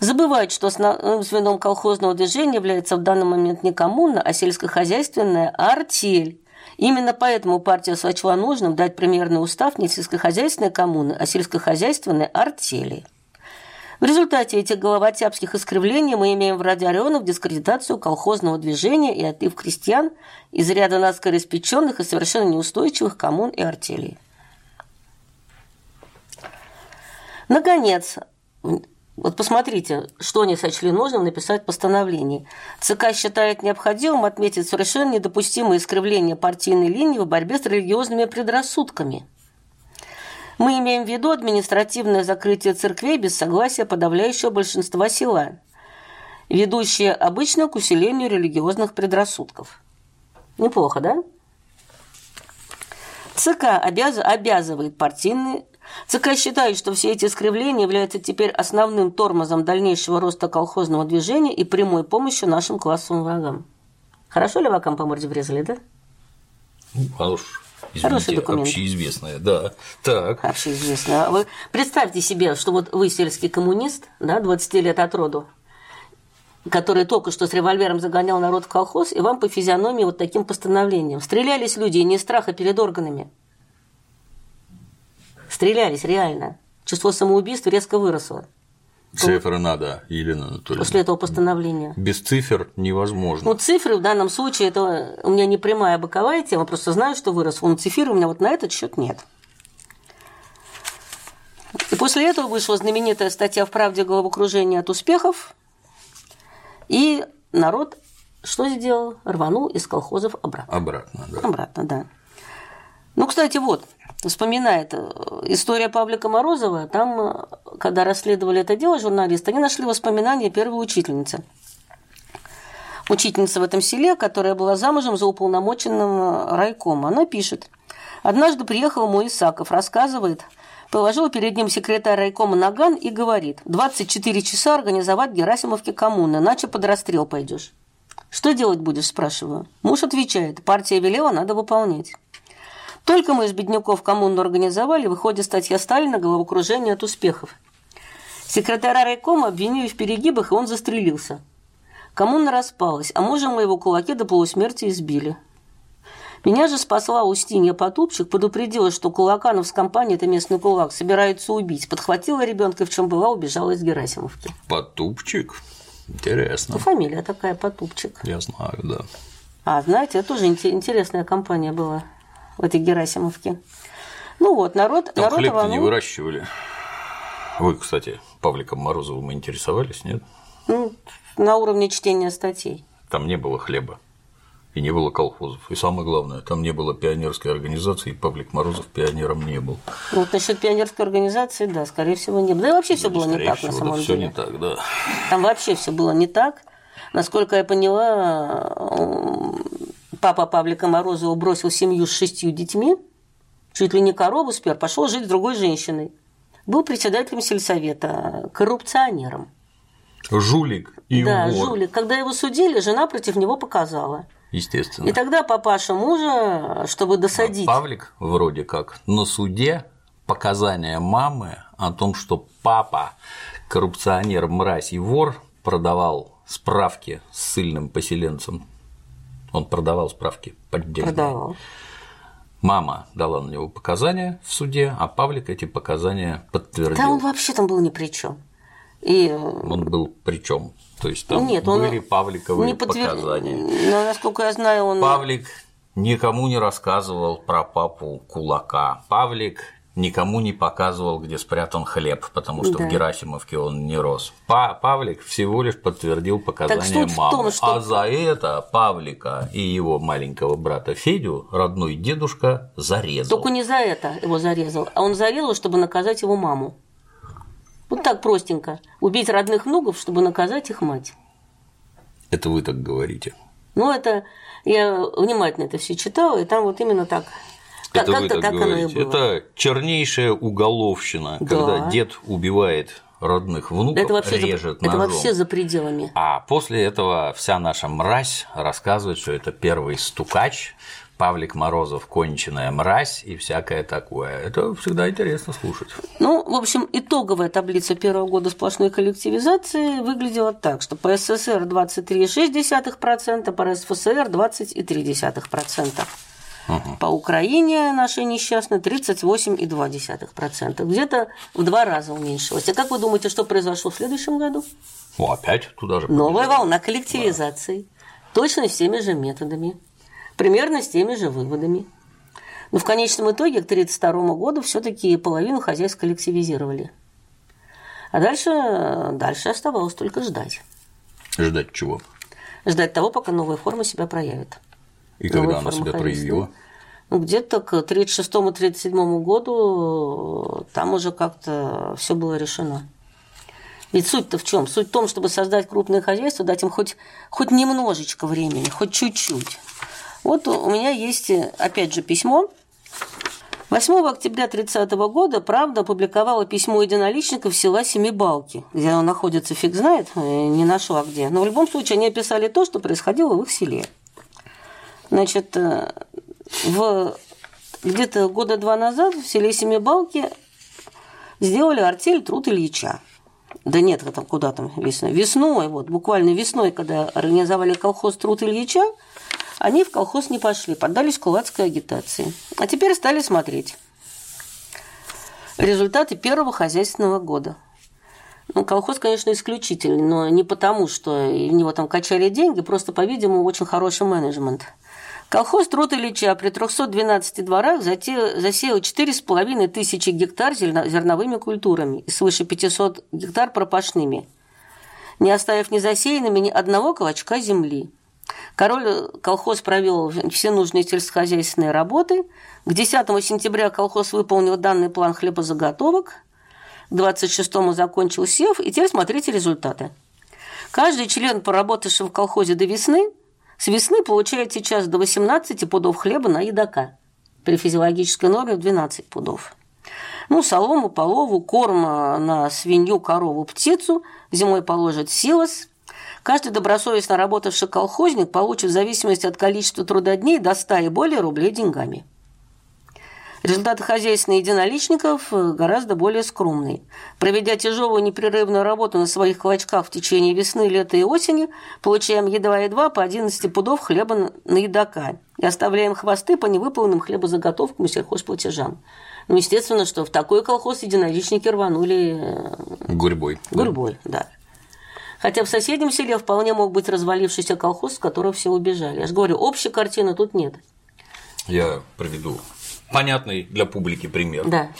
Забывают, что основным звеном колхозного движения является в данный момент не коммуна, а сельскохозяйственная артель. Именно поэтому партия сочла нужным дать примерный устав не сельскохозяйственной коммуны, а сельскохозяйственной артели. В результате этих головотяпских искривлений мы имеем в ряде районов дискредитацию колхозного движения и отлив крестьян из ряда наскоро испеченных и совершенно неустойчивых коммун и артелей. Наконец, вот посмотрите, что они сочли нужным написать в постановлении. ЦК считает необходимым отметить совершенно недопустимое искривление партийной линии в борьбе с религиозными предрассудками. Мы имеем в виду административное закрытие церквей без согласия подавляющего большинства села, ведущее обычно к усилению религиозных предрассудков. Неплохо, да? ЦК обяз... обязывает партийные ЦК считает, что все эти искривления являются теперь основным тормозом дальнейшего роста колхозного движения и прямой помощью нашим классовым врагам. Хорошо ли врагам по морде врезали, да? А уж, Хороший извините, документ. общеизвестное, да. Так. Общеизвестно. А Вы представьте себе, что вот вы сельский коммунист, да, 20 лет от роду, который только что с револьвером загонял народ в колхоз, и вам по физиономии вот таким постановлением. Стрелялись люди и не из страха перед органами. Стрелялись реально. Число самоубийств резко выросло Цифры надо, Елена Анатольевна. после этого постановления. Без цифр невозможно. Ну, цифры в данном случае, это у меня не прямая боковая тема, просто знаю, что выросло. Но цифры у меня вот на этот счет нет. И после этого вышла знаменитая статья в «Правде головокружение от успехов», и народ что сделал? Рванул из колхозов обратно. Обратно, да. Обратно, да. Ну, кстати, вот, вспоминает э, история Павлика Морозова, там, э, когда расследовали это дело журналисты, они нашли воспоминания первой учительницы. Учительница в этом селе, которая была замужем за уполномоченным э, райком. Она пишет. Однажды приехал мой Исаков, рассказывает, положил перед ним секретарь райкома наган и говорит, 24 часа организовать Герасимовке коммуны, иначе под расстрел пойдешь. Что делать будешь, спрашиваю. Муж отвечает, партия велела, надо выполнять. Только мы из бедняков коммуну организовали, выходит статья Сталина «Головокружение от успехов». Секретаря райкома обвинили в перегибах, и он застрелился. Коммуна распалась, а мужа моего кулаки до полусмерти избили. Меня же спасла Устинья Потупчик, предупредила, что Кулаканов с компанией, это местный кулак, собираются убить. Подхватила ребенка, в чем была, убежала из Герасимовки. Потупчик? Интересно. Ну, фамилия такая, Потупчик. Я знаю, да. А, знаете, это тоже интересная компания была в этой Герасимовке. Ну вот, народ, Там народ хлеб рванул. не выращивали. Вы, кстати, Павликом Морозовым интересовались, нет? Ну, на уровне чтения статей. Там не было хлеба. И не было колхозов. И самое главное, там не было пионерской организации, и Павлик Морозов пионером не был. Ну, Вот насчет пионерской организации, да, скорее всего, не было. Да и вообще все было не так, всего, на да, самом всё деле. не так, да. Там вообще все было не так. Насколько я поняла, папа Павлика Морозова бросил семью с шестью детьми, чуть ли не корову спер, пошел жить с другой женщиной. Был председателем сельсовета, коррупционером. Жулик и да, вор. жулик. Когда его судили, жена против него показала. Естественно. И тогда папаша мужа, чтобы досадить... Павлик вроде как на суде показания мамы о том, что папа коррупционер, мразь и вор продавал справки с сильным поселенцем. Он продавал справки поддельные. Продавал. Мама дала на него показания в суде, а Павлик эти показания подтвердил. Да он вообще там был ни при чем. И Он был при чем? То есть там Нет, он были Павликовые не подтвер- показания. Но, насколько я знаю, он... Павлик никому не рассказывал про папу кулака. Павлик никому не показывал, где спрятан хлеб, потому что Да. в Герасимовке он не рос. Па- Павлик всего лишь подтвердил показания в мамы. том, что- А за это Павлика и его маленького брата Федю родной дедушка зарезал. Только не за это его зарезал, а он зарезал, чтобы наказать его маму. Вот так простенько. Убить родных внуков, чтобы наказать их мать. Это вы так говорите. Ну, это я внимательно это все читала, и там вот именно так. Как- Это вы Как-то так так оно и было. Это чернейшая уголовщина, Да. когда дед убивает родных внуков, это вообще, за, режет это ножом. вообще за пределами. А после этого вся наша мразь рассказывает, что это первый стукач, Павлик Морозов конченая мразь и всякое такое. Это всегда интересно слушать. Ну, в общем, итоговая таблица первого года сплошной коллективизации выглядела так, что по СССР 23,6%, по РСФСР 20,3%. По Украине нашей несчастной 38,2%. Где-то в два раза уменьшилось. А как вы думаете, что произошло в следующем году? О, опять туда же. Новая побежали. волна коллективизации. Точно с теми же методами. Примерно с теми же выводами. Но в конечном итоге к 1932 году все-таки половину хозяйств коллективизировали. А дальше, дальше оставалось только ждать. Ждать чего? Ждать того, пока новая форма себя проявит. И Новая когда она себя проявила? Ну, где-то к 1936-1937 году э, там уже как-то все было решено. Ведь суть-то в чем? Суть в том, чтобы создать крупное хозяйство, дать им хоть, хоть немножечко времени, хоть чуть-чуть. Вот у меня есть, опять же, письмо. 8 октября 30 года «Правда» опубликовала письмо единоличников села Семибалки, где оно находится, фиг знает, э, не нашла где. Но в любом случае они описали то, что происходило в их селе. Значит, э, в где-то года два назад в селе Семибалки сделали артель труд Ильича. Да нет, там куда там весной. Весной, вот буквально весной, когда организовали колхоз труд Ильича, они в колхоз не пошли, поддались кулацкой агитации. А теперь стали смотреть результаты первого хозяйственного года. Ну, колхоз, конечно, исключительный, но не потому, что в него там качали деньги, просто, по-видимому, очень хороший менеджмент. Колхоз труд Ильича при 312 дворах засеял 4,5 тысячи гектар зерно- зерновыми культурами и свыше 500 гектар пропашными, не оставив незасеянными ни одного клочка земли. Король колхоз провел все нужные сельскохозяйственные работы. К 10 сентября колхоз выполнил данный план хлебозаготовок. К 26 закончил сев. И теперь смотрите результаты. Каждый член, поработавший в колхозе до весны, с весны получает сейчас до 18 пудов хлеба на едока. При физиологической норме в 12 пудов. Ну, солому, полову, корм а, на свинью, корову, птицу. Зимой положит силос. Каждый добросовестно работавший колхозник получит в зависимости от количества трудодней до 100 и более рублей деньгами. Результаты хозяйственных единоличников э, гораздо более скромные. Проведя тяжелую непрерывную работу на своих клочках в течение весны, лета и осени, получаем едва-едва по 11 пудов хлеба на едока и оставляем хвосты по невыполненным хлебозаготовкам и сельхозплатежам. Ну, естественно, что в такой колхоз единоличники рванули... Э, гурьбой. Гурьбой, да. да. Хотя в соседнем селе вполне мог быть развалившийся колхоз, с которого все убежали. Я же говорю, общей картины тут нет. Я приведу понятный для публики пример. Да.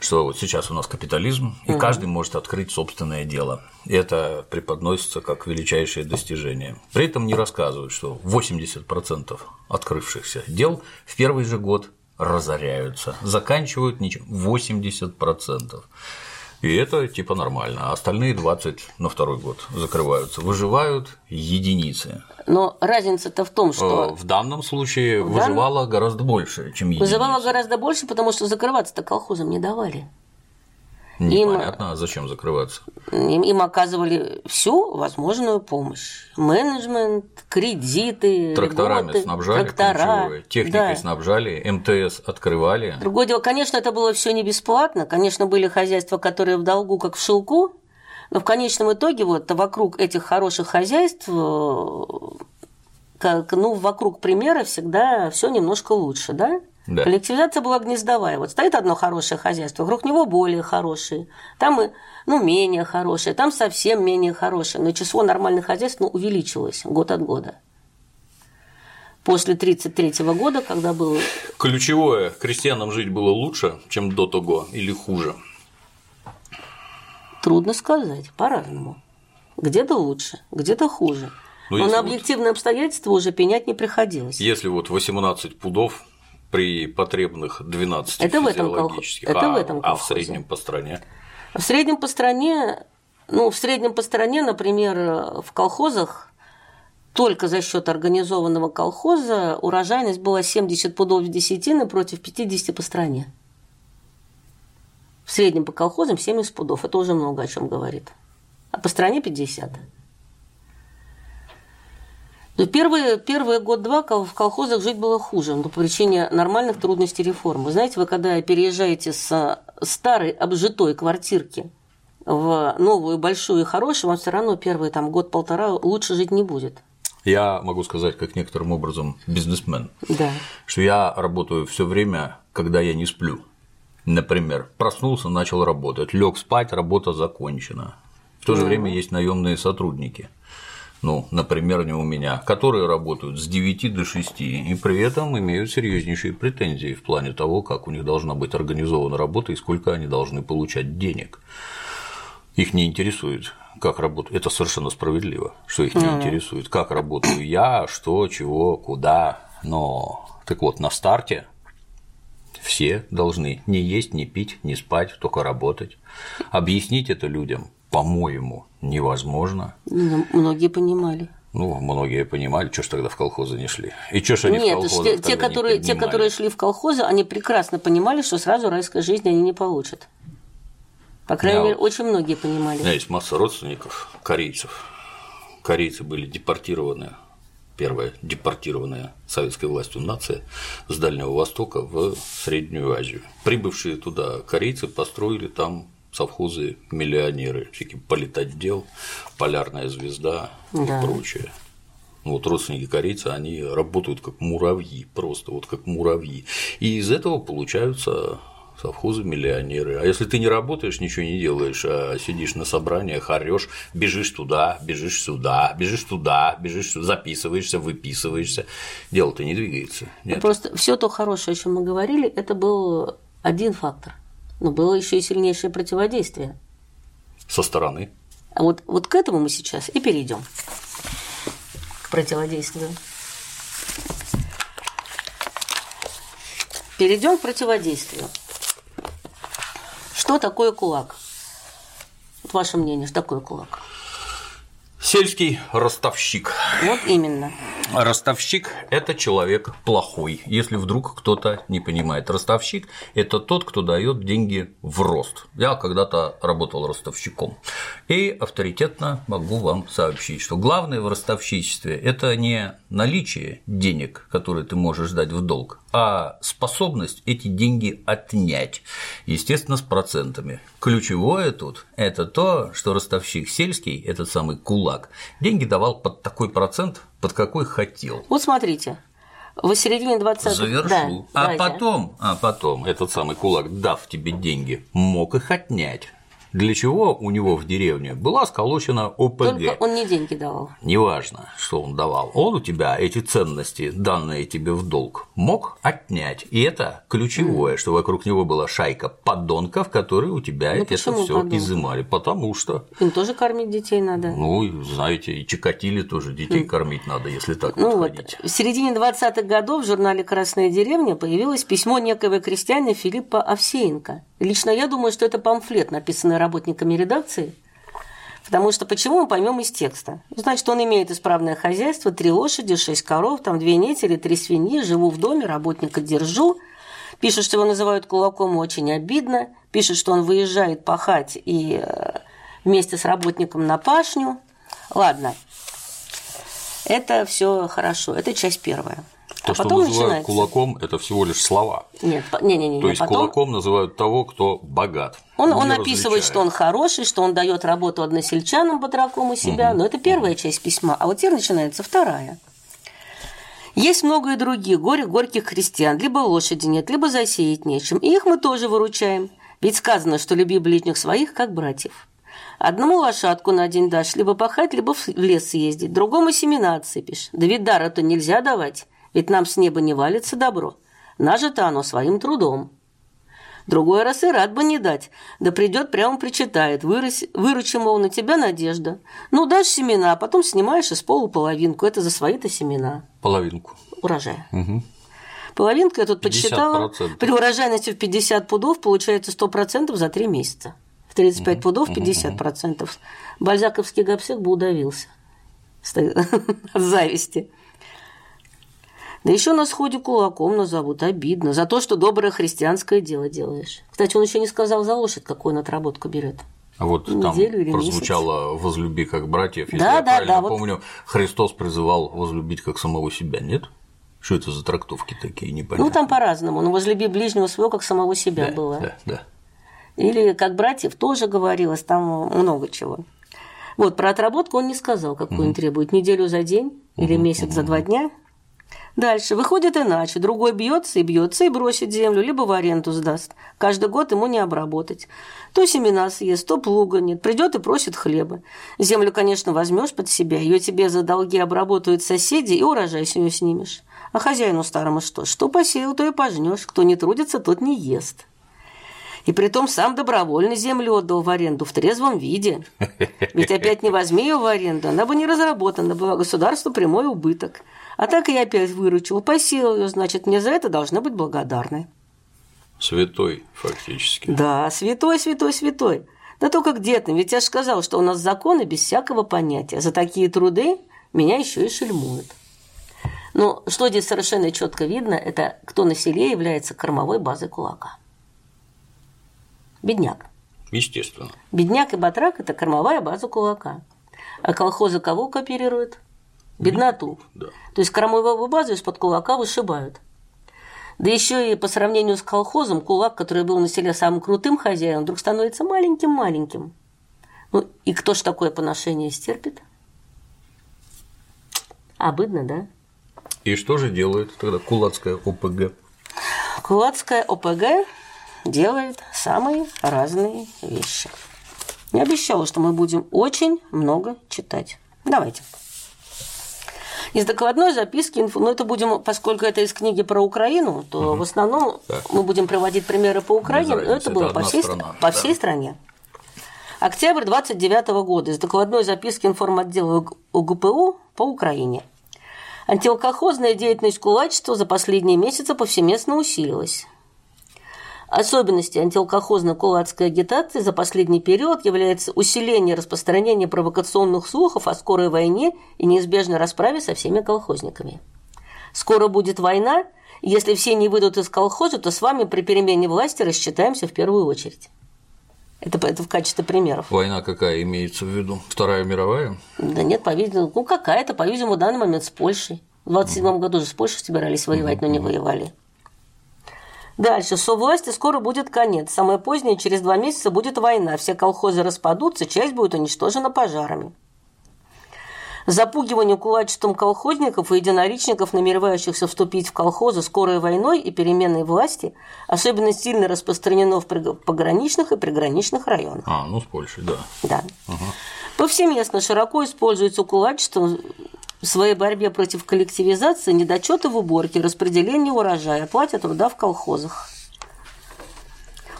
Что вот сейчас у нас капитализм, и угу. каждый может открыть собственное дело. И это преподносится как величайшее достижение. При этом не рассказывают, что 80% открывшихся дел в первый же год разоряются, заканчивают ничем 80%. И это типа нормально. А остальные 20 на второй год закрываются. Выживают единицы. Но разница-то в том, что… Э, в данном случае в выживало данном... гораздо больше, чем единицы. Выживало гораздо больше, потому что закрываться-то колхозам не давали. Непонятно, им, а зачем закрываться? Им, им оказывали всю возможную помощь. Менеджмент, кредиты, Тракторами льготы, снабжали, трактора, техникой да. снабжали, МТС открывали. Другое дело, конечно, это было все не бесплатно. Конечно, были хозяйства, которые в долгу, как в шелку, но в конечном итоге вот вокруг этих хороших хозяйств э, как, ну, вокруг примера всегда все немножко лучше, да? Да. Коллективизация была гнездовая. Вот стоит одно хорошее хозяйство, вокруг него более хорошие, там и, ну, менее хорошие, там совсем менее хорошие. Но число нормальных хозяйств ну, увеличилось год от года. После 1933 года, когда был... Ключевое, крестьянам жить было лучше, чем до того, или хуже? Трудно сказать, по-разному. Где-то лучше, где-то хуже. Ну, Но, Но на объективные вот, обстоятельства уже пенять не приходилось. Если вот 18 пудов при потребных 12 это в этом Это а, в этом а в среднем по стране? В среднем по стране, ну, в среднем по стране, например, в колхозах только за счет организованного колхоза урожайность была 70 пудов в десятины против 50 по стране. В среднем по колхозам 70 пудов. Это уже много о чем говорит. А по стране 50. Но первые, первые год-два в колхозах жить было хуже, но по причине нормальных трудностей реформ. Вы знаете, вы когда переезжаете с старой обжитой квартирки в новую, большую и хорошую, вам все равно первый там, год-полтора лучше жить не будет. Я могу сказать, как некоторым образом бизнесмен, да. что я работаю все время, когда я не сплю. Например, проснулся, начал работать, лег спать, работа закончена. В то же время есть наемные сотрудники – ну, например, не у меня, которые работают с 9 до 6 и при этом имеют серьезнейшие претензии в плане того, как у них должна быть организована работа и сколько они должны получать денег. Их не интересует, как работаю. Это совершенно справедливо, что их не mm-hmm. интересует, как работаю я, что, чего, куда. Но так вот, на старте все должны не есть, не пить, не спать, только работать. Объяснить это людям по-моему, невозможно. Ну, многие понимали. Ну, многие понимали, что ж тогда в колхозы не шли. И что ж они Нет, в колхозы те, которые, те, которые шли в колхозы, они прекрасно понимали, что сразу райской жизни они не получат. По крайней да, мере, очень многие понимали. У меня есть масса родственников корейцев. Корейцы были депортированы, первая депортированная советской властью нация с Дальнего Востока в Среднюю Азию. Прибывшие туда корейцы построили там совхозы миллионеры, всякие политотдел, полярная звезда да. и прочее. Вот родственники корейцы, они работают как муравьи, просто вот как муравьи. И из этого получаются совхозы миллионеры. А если ты не работаешь, ничего не делаешь, а сидишь на собраниях, орешь, бежишь туда, бежишь сюда, бежишь туда, бежишь сюда, записываешься, выписываешься, дело-то не двигается. Нет. Просто все то хорошее, о чем мы говорили, это был один фактор но было еще и сильнейшее противодействие. Со стороны. А вот, вот к этому мы сейчас и перейдем. К противодействию. Перейдем к противодействию. Что такое кулак? Вот ваше мнение, что такое кулак? Сельский ростовщик. Вот именно. Ростовщик – это человек плохой, если вдруг кто-то не понимает. Ростовщик – это тот, кто дает деньги в рост. Я когда-то работал ростовщиком. И авторитетно могу вам сообщить, что главное в ростовщичестве – это не наличие денег, которые ты можешь дать в долг, а способность эти деньги отнять, естественно, с процентами. Ключевое тут – это то, что ростовщик сельский, этот самый кулак, деньги давал под такой процент, под какой хотел. Вот смотрите, в середине 20 Завершу. Да, а давайте. потом, а потом этот самый кулак, дав тебе деньги, мог их отнять. Для чего у него в деревне была сколочена ОПГ. Только он не деньги давал. Неважно, что он давал, он у тебя эти ценности, данные тебе в долг, мог отнять. И это ключевое, что вокруг него была шайка подонков, которые у тебя Ну, это все изымали. Потому что, Им тоже кормить детей надо. ну, знаете, и Чикатиле тоже детей кормить надо, если так Ну вот, в середине 20-х годов в журнале «Красная деревня» появилось письмо некоего крестьянина Филиппа Овсеенко. Лично я думаю, что это памфлет, написанный работниками редакции, потому что почему мы поймем из текста? Значит, он имеет исправное хозяйство, три лошади, шесть коров, там две нетели, три свиньи, живу в доме, работника держу. Пишет, что его называют кулаком, очень обидно. Пишет, что он выезжает пахать и э, вместе с работником на пашню. Ладно, это все хорошо. Это часть первая. То, а что потом называют начинается. кулаком, это всего лишь слова. Нет, не, не, не, То есть потом кулаком называют того, кто богат. он, он не описывает, что он хороший, что он дает работу односельчанам батраком у себя, но это первая часть письма, а вот теперь начинается вторая. Есть много и других горе горьких крестьян, либо лошади нет, либо засеять нечем, и их мы тоже выручаем. Ведь сказано, что люби ближних своих, как братьев. Одному лошадку на день дашь, либо пахать, либо в лес съездить, другому семена отсыпешь. Да ведь дара-то нельзя давать, ведь нам с неба не валится добро. Нажито оно своим трудом. Другой раз и рад бы не дать. Да придет прямо причитает. Вырос, выручи, мол, на тебя надежда. Ну, дашь семена, а потом снимаешь из пола половинку. Это за свои-то семена. Половинку. Урожая. Половинка я тут подсчитала. 50%. При урожайности в 50 пудов получается 100% за 3 месяца. В 35 пудов 50%. Бальзаковский гопсек бы удавился от зависти. Да еще на сходе кулаком назовут. Обидно. За то, что доброе христианское дело делаешь. Кстати, он еще не сказал за лошадь, какую он отработку берет. А вот там Неделю или прозвучало «возлюби как братьев», если Да, я да, правильно да, вот. помню, Христос призывал возлюбить как самого себя, нет? Что это за трактовки такие непонятные? Ну, там по-разному. Ну, возлюби ближнего своего, как самого себя да, было. Да, да. Или как братьев тоже говорилось, там много чего. Вот, про отработку он не сказал, какую он требует. Неделю за день или месяц за два дня. Дальше. Выходит иначе. Другой бьется и бьется и бросит землю, либо в аренду сдаст. Каждый год ему не обработать. То семена съест, то плуга нет. Придет и просит хлеба. Землю, конечно, возьмешь под себя, ее тебе за долги обработают соседи, и урожай с нее снимешь. А хозяину старому что? Что посеял, то и пожнешь. Кто не трудится, тот не ест. И притом сам добровольно землю отдал в аренду в трезвом виде. Ведь опять не возьми ее в аренду, она бы не разработана, была государству прямой убыток. А так и опять выручил, посеял ее, значит, мне за это должны быть благодарны. Святой, фактически. Да, святой, святой, святой. Да только где-то, ведь я же сказал, что у нас законы без всякого понятия. За такие труды меня еще и шельмуют. Но что здесь совершенно четко видно, это кто на селе является кормовой базой кулака. Бедняк. Естественно. Бедняк и батрак – это кормовая база кулака. А колхозы кого кооперируют? Бедноту. Да. То есть кормовую базу из-под кулака вышибают. Да еще и по сравнению с колхозом, кулак, который был на селе самым крутым хозяином, вдруг становится маленьким-маленьким. Ну и кто ж такое поношение стерпит? Обыдно, да? И что же делает тогда кулацкая ОПГ? Кулацкая ОПГ делает самые разные вещи. Я обещала, что мы будем очень много читать. Давайте. Из докладной записки, инфо- ну это будем, поскольку это из книги про Украину, то в основном Так. мы будем приводить примеры по Украине, но это было это по, всей, страна, по да. всей стране. Октябрь 29 года. Из докладной записки информотдела УГ- УГПУ по Украине. Антиалкохозная деятельность кулачества за последние месяцы повсеместно усилилась. Особенностью антиалкохозно-кулацкой агитации за последний период является усиление распространения провокационных слухов о скорой войне и неизбежной расправе со всеми колхозниками. Скоро будет война, если все не выйдут из колхоза, то с вами при перемене власти рассчитаемся в первую очередь. Это, это в качестве примеров. Война какая имеется в виду? Вторая мировая? Да нет, по-видимому, ну какая-то, по-видимому, в данный момент с Польшей. В 27 году же с Польшей собирались воевать, но не воевали. Дальше. Совласти скоро будет конец. Самое позднее, через два месяца будет война. Все колхозы распадутся, часть будет уничтожена пожарами. Запугиванию кулачеством колхозников и единоличников, намеревающихся вступить в колхозы скорой войной и переменной власти, особенно сильно распространено в пограничных и приграничных районах. А, ну с Польшей, да. Да. Угу. Повсеместно широко используется кулачество в своей борьбе против коллективизации, недочеты в уборке, распределение урожая, оплате труда в колхозах.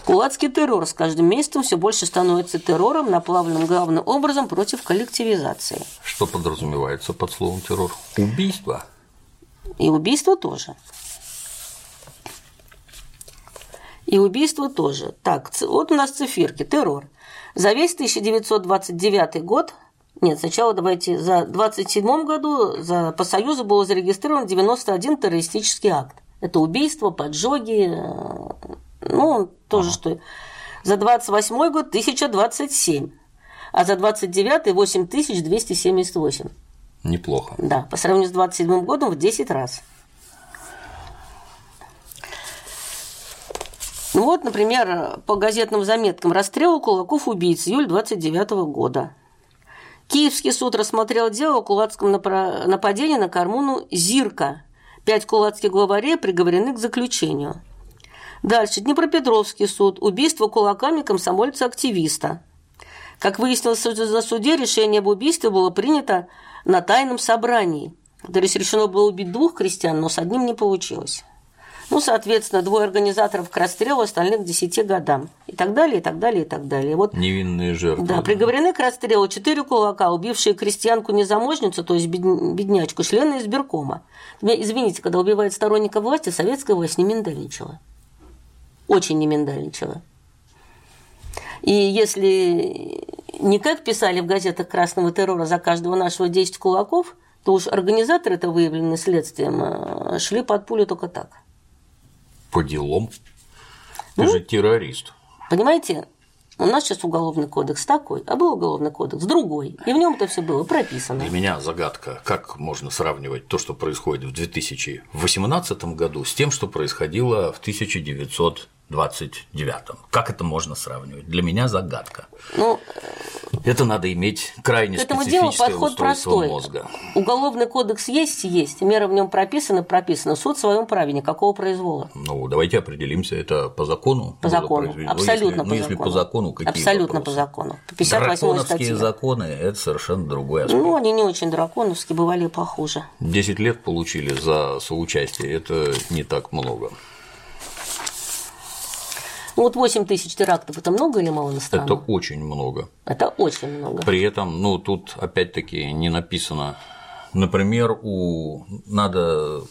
Кулацкий террор с каждым месяцем все больше становится террором, направленным главным образом против коллективизации. Что подразумевается под словом террор? Убийство. И убийство тоже. И убийство тоже. Так, вот у нас циферки. Террор. За весь 1929 год нет, сначала давайте за 27 году за, по Союзу было зарегистрирован 91 террористический акт. Это убийство, поджоги, э, ну, тоже ага. что. За 28 год 1027, а за 29 8278. Неплохо. Да, по сравнению с 27 годом в 10 раз. Ну вот, например, по газетным заметкам расстрел кулаков убийц июль 29 года. Киевский суд рассмотрел дело о кулацком нападении на Кармуну Зирка. Пять кулацких главарей приговорены к заключению. Дальше. Днепропетровский суд. Убийство кулаками комсомольца-активиста. Как выяснилось на суде, решение об убийстве было принято на тайном собрании. То есть решено было убить двух крестьян, но с одним не получилось. Ну, соответственно, двое организаторов к расстрелу, остальных к 10 годам. И так далее, и так далее, и так далее. Вот, Невинные жертвы. Да, приговорены к расстрелу четыре кулака, убившие крестьянку-незамужницу, то есть беднячку, члены избиркома. Извините, когда убивает сторонника власти, советская власть не миндальничала очень не миндальничала. И если не как писали в газетах красного террора за каждого нашего 10 кулаков, то уж организаторы это выявлены следствием, а шли под пулю только так. По делам? Ты ну, же террорист. Понимаете, у нас сейчас уголовный кодекс такой, а был уголовный кодекс другой, и в нем это все было прописано. Для меня загадка, как можно сравнивать то, что происходит в 2018 году, с тем, что происходило в 1900 29-м. Как это можно сравнивать? Для меня загадка. Ну, это надо иметь крайне к этому делу подход простой. мозга. Уголовный кодекс есть, есть. Мера в нем прописана, прописана. Суд в своем праве, никакого произвола. Ну, давайте определимся, это по закону? По закону, абсолютно ну, если, по закону. Ну, если по закону, какие Абсолютно вопросы? по закону. По 58 законы – это совершенно другой аспект. Ну, они не очень драконовские, бывали похуже. 10 лет получили за соучастие, это не так много. Ну вот 8 тысяч терактов – это много или мало на страну? Это очень много. Это очень много. При этом, ну, тут опять-таки не написано, например, у надо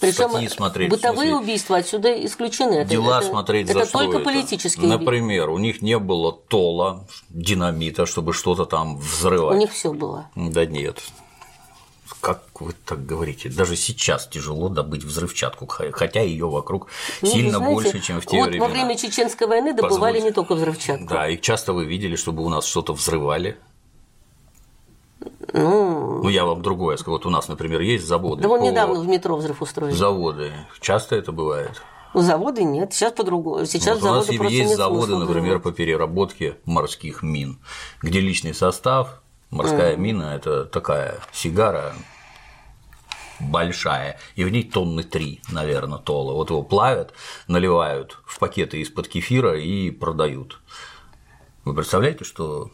причем смотреть. Бытовые убийства отсюда исключены. Это, дела это, смотреть это за только это. политические. Например, у них не было тола, динамита, чтобы что-то там взрывать. У них все было. Да нет как вы так говорите? Даже сейчас тяжело добыть взрывчатку, хотя ее вокруг ну, сильно знаете, больше, чем в те вот времена. Во время Чеченской войны добывали Позвольте. не только взрывчатку. Да, и часто вы видели, чтобы у нас что-то взрывали. Ну, ну, я вам другое скажу. Вот у нас, например, есть заводы. Да вон по... недавно в метро взрыв устроили. Заводы. Часто это бывает? Ну, заводы нет, сейчас по-другому. Сейчас вот заводы у нас есть заводы, например, по переработке морских мин, где личный состав, морская mm. мина – это такая сигара, большая, и в ней тонны три, наверное, тола. Вот его плавят, наливают в пакеты из-под кефира и продают. Вы представляете, что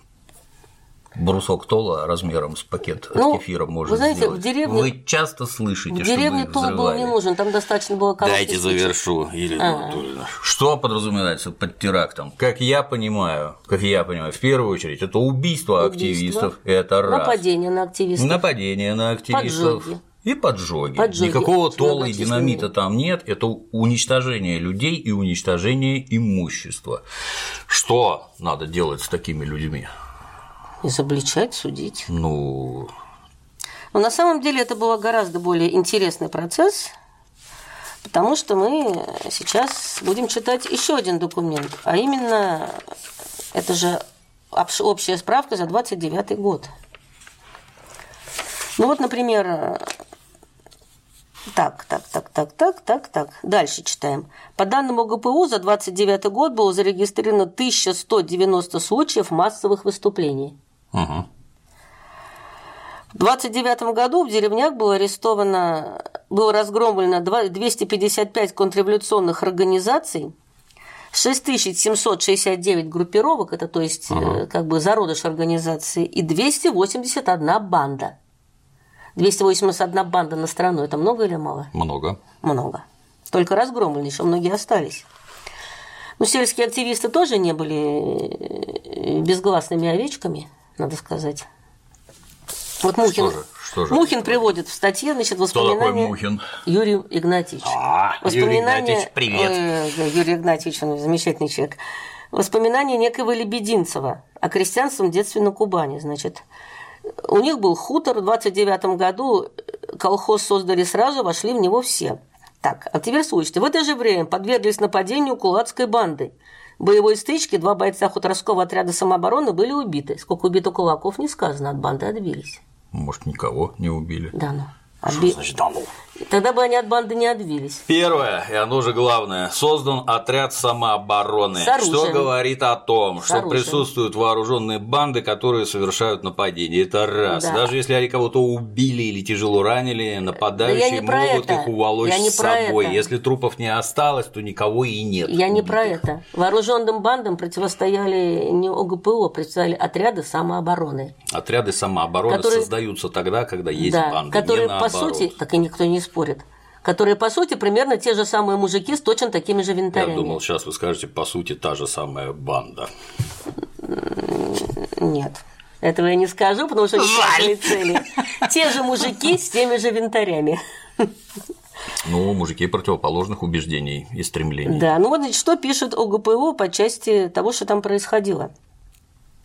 брусок тола размером с пакет ну, от кефира можно вы знаете, сделать. В деревне... Вы часто слышите, в деревне что тол был не нужен, там достаточно было Дайте завершу, Елена Анатольевна. Что подразумевается под терактом? Как я понимаю, как я понимаю, в первую очередь это убийство, убийство активистов, это раз. Нападение на активистов. Нападение на активистов. Поджоги. И поджоги. поджоги. Никакого тола и динамита там нет. Это уничтожение людей и уничтожение имущества. Что надо делать с такими людьми? Изобличать, судить. Ну. Но на самом деле это был гораздо более интересный процесс, потому что мы сейчас будем читать еще один документ, а именно это же общая справка за 29 год. Ну вот, например, Так, так, так, так, так, так, так. Дальше читаем. По данным ОГПУ, за 29 год было зарегистрировано 1190 случаев массовых выступлений. Угу. В 29 году в деревнях было арестовано, было разгромлено 255 контрреволюционных организаций, 6769 группировок, это то есть э, как бы зародыш организации, и 281 банда. 281 банда на страну, это много или мало? Много. Много. Только разгромлены, еще многие остались. Но сельские активисты тоже не были э, безгласными овечками, надо сказать. Вот Мухин, Что же? Что же? Мухин приводит в статье, значит, воспоминания Мухин? Юрий Игнатьевич. А, Юрий Игнатьевич, привет. Юрий Игнатьевич, он замечательный человек. Воспоминания некого Лебединцева о крестьянском детстве на Кубани. Значит, у них был хутор, в 29 году колхоз создали сразу, вошли в него все. Так, а теперь слушайте. В это же время подверглись нападению кулацкой банды. В боевой стычке два бойца хуторского отряда самообороны были убиты. Сколько убито кулаков, не сказано, от банды отбились. Может, никого не убили. Да ну. Что Отби- значит да ну? Тогда бы они от банды не отбились. Первое, и оно же главное, создан отряд самообороны, что говорит о том, что присутствуют вооруженные банды, которые совершают нападения. Это раз. Да. Даже если они кого-то убили или тяжело ранили, нападающие про могут это. их уволочь с собой. это. Если трупов не осталось, то никого и нет. Я не про убитых. это. Вооруженным бандам противостояли не ОГПУ, противостояли отряды самообороны. Отряды самообороны Которые- создаются тогда, когда есть да, банды, которые, не по наоборот. сути, так и никто не спорит, которые, по сути, примерно те же самые мужики с точно такими же Я винтарями. думал, сейчас вы скажете, по сути, та же самая банда. Нет. Этого я не скажу, потому что правильные цели. Те же мужики с теми же винтарями. Ну, мужики противоположных убеждений и стремлений. Да, ну вот значит, что пишет ОГПУ по части того, что там происходило.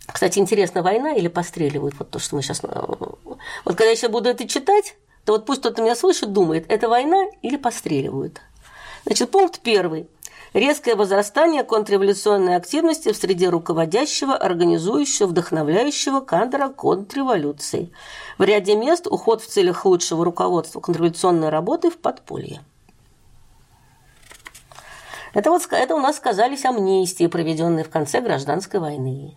Кстати, интересно, война или постреливают? Вот то, что мы сейчас... Вот когда я сейчас буду это читать, то вот пусть кто-то меня слышит, думает, это война или постреливают. Значит, пункт первый. Резкое возрастание контрреволюционной активности в среде руководящего, организующего, вдохновляющего кадра контрреволюции. В ряде мест уход в целях лучшего руководства контрреволюционной работы в подполье. Это, вот, это у нас сказались амнистии, проведенные в конце гражданской войны.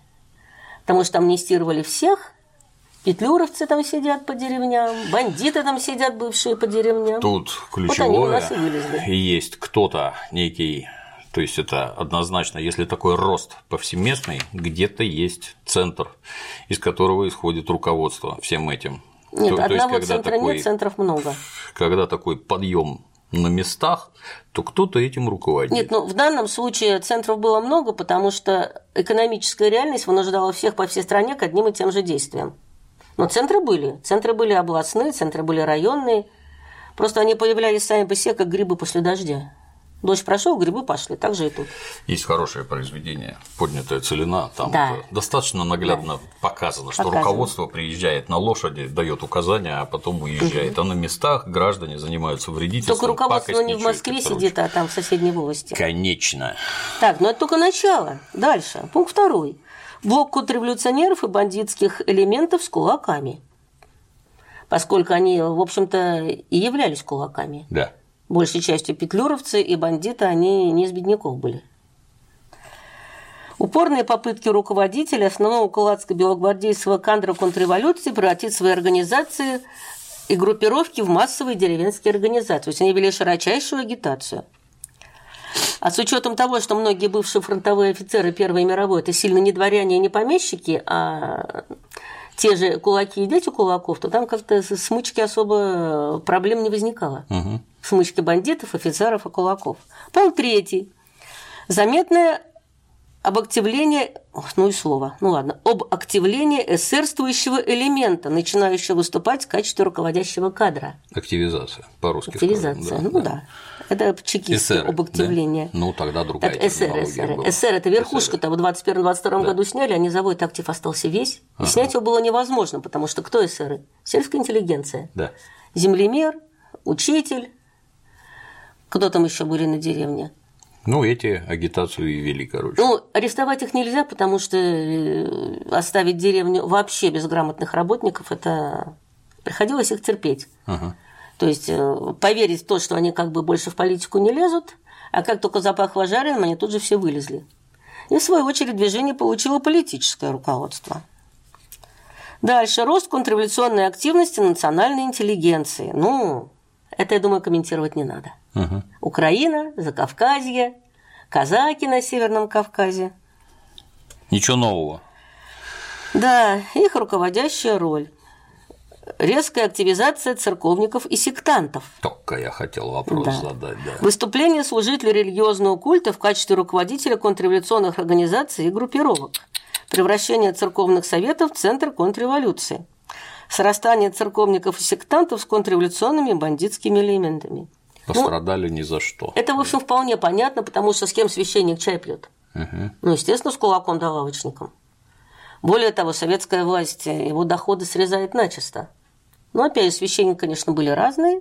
Потому что амнистировали всех, петлюровцы там сидят по деревням, бандиты там сидят бывшие по деревням. Тут Вот у нас и ключевое есть кто-то некий, то есть это однозначно, если такой рост повсеместный, где-то есть центр, из которого исходит руководство всем этим. Нет, То- то есть, одного когда центра такой, нет, центров много. когда такой подъем на местах, то кто-то этим руководит. Нет, ну в данном случае центров было много, потому что экономическая реальность вынуждала всех по всей стране к одним и тем же действиям. Но центры были. Центры были областные, центры были районные. Просто они появлялись сами по себе, как грибы после дождя. Дождь прошел, грибы пошли. Так же и тут. Есть хорошее произведение «Поднятая целина», там Да. достаточно наглядно показано, что Показано. руководство приезжает на лошади, дает указания, а потом уезжает. А на местах граждане занимаются вредительством, Только руководство не в Москве сидит, а там в соседней волости. Конечно. Так, но это только начало. Дальше. Пункт второй. Блок контрреволюционеров и бандитских элементов с кулаками. Поскольку они, в общем-то, и являлись кулаками. Да. Большей частью петлюровцы и бандиты, они не из бедняков были. Упорные попытки руководителя основного кулацко-белогвардейского кадра контрреволюции превратить свои организации и группировки в массовые деревенские организации. То есть они вели широчайшую агитацию. А с учетом того, что многие бывшие фронтовые офицеры Первой мировой это сильно не дворяне и не помещики, а те же кулаки и дети кулаков, то там как-то смычки особо проблем не возникало. Мгм. Смычки бандитов, офицеров и кулаков. Пункт третий. Заметное об активлении, ох, ну и слово, ну ладно, об активлении эсерствующего элемента, начинающего выступать в качестве руководящего кадра. Активизация, по-русски. Активизация, скажем, ну да. Это чекисты Эсеры, об активлении. да? Ну, тогда другая Так, СР, СР. была. СР это верхушка-то в 21-22 году сняли, а низовой актив остался весь. И снять его было невозможно, потому что кто СРы? Сельская интеллигенция. Да. Землемер, учитель. Кто там еще были на деревне? Ну, эти агитацию и вели, короче. Ну, арестовать их нельзя, потому что э, оставить деревню вообще без грамотных работников, это приходилось их терпеть. Ага. То есть э, поверить в то, что они как бы больше в политику не лезут, а как только запахло жареным, они тут же все вылезли. И в свою очередь движение получило политическое руководство. Дальше. Рост контрреволюционной активности национальной интеллигенции. Ну, это, я думаю, комментировать не надо. Угу. Украина, Закавказье, казаки на Северном Кавказе. Ничего нового. Да, их руководящая роль. Резкая активизация церковников и сектантов. Только я хотел вопрос Да. задать, да. Выступление служителей религиозного культа в качестве руководителя контрреволюционных организаций и группировок. Превращение церковных советов в центр контрреволюции. Срастание церковников и сектантов с контрреволюционными бандитскими элементами. Пострадали ни за что. Это, в общем, вполне понятно, потому что с кем священник чай пьет? Ну, естественно, с кулаком да лавочником. Более того, советская власть его доходы срезает начисто. Но опять же, священники, конечно, были разные.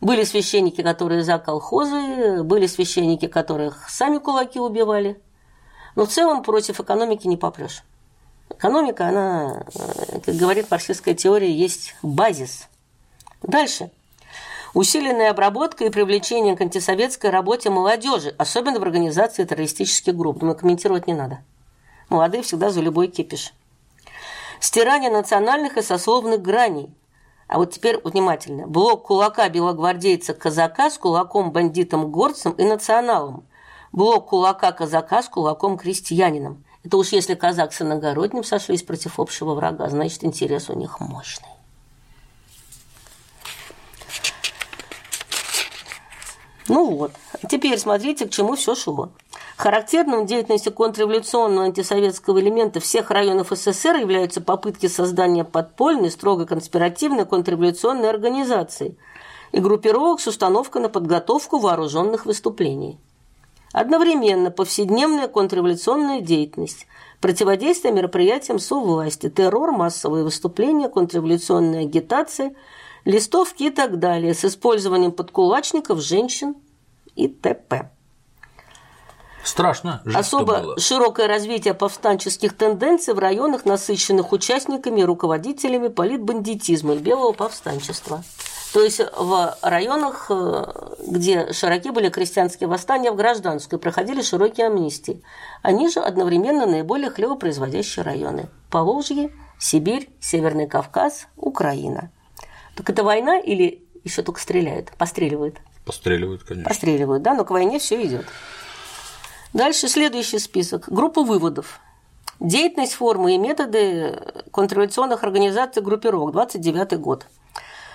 Были священники, которые за колхозы, были священники, которых сами кулаки убивали. Но в целом против экономики не попрешь. Экономика, она, э, как говорит марксистская теория, есть базис. Дальше. Усиленная обработка и привлечение к антисоветской работе молодежи, особенно в организации террористических групп. Думаю, комментировать не надо. Молодые всегда за любой кипиш. Стирание национальных и сословных граней. А вот теперь внимательно. Блок кулака белогвардейца казака с кулаком бандитом горцем и националом. Блок кулака казака с кулаком крестьянином. Это уж если казак с иногородним сошлись против общего врага, значит интерес у них мощный. Ну вот, теперь смотрите, к чему все шло. Характерным в деятельности контрреволюционного антисоветского элемента всех районов СССР являются попытки создания подпольной, строго конспиративной контрреволюционной организации и группировок с установкой на подготовку вооруженных выступлений. Одновременно повседневная контрреволюционная деятельность, противодействие мероприятиям совласти, террор, массовые выступления, контрреволюционная агитация, листовки и так далее с использованием подкулачников, женщин и т.п. Страшно. Особо было. широкое развитие повстанческих тенденций в районах, насыщенных участниками и руководителями политбандитизма и белого повстанчества. То есть в районах, э, где широки были крестьянские восстания в гражданскую, проходили широкие амнистии. Они же одновременно наиболее хлебопроизводящие районы. Поволжье, Сибирь, Северный Кавказ, Украина. Так это война или еще только стреляют, постреливают? Постреливают, конечно. Постреливают, да, но к войне все идет. Дальше следующий список. Группа выводов. Деятельность, формы и методы контрреволюционных организаций группировок. 29 год.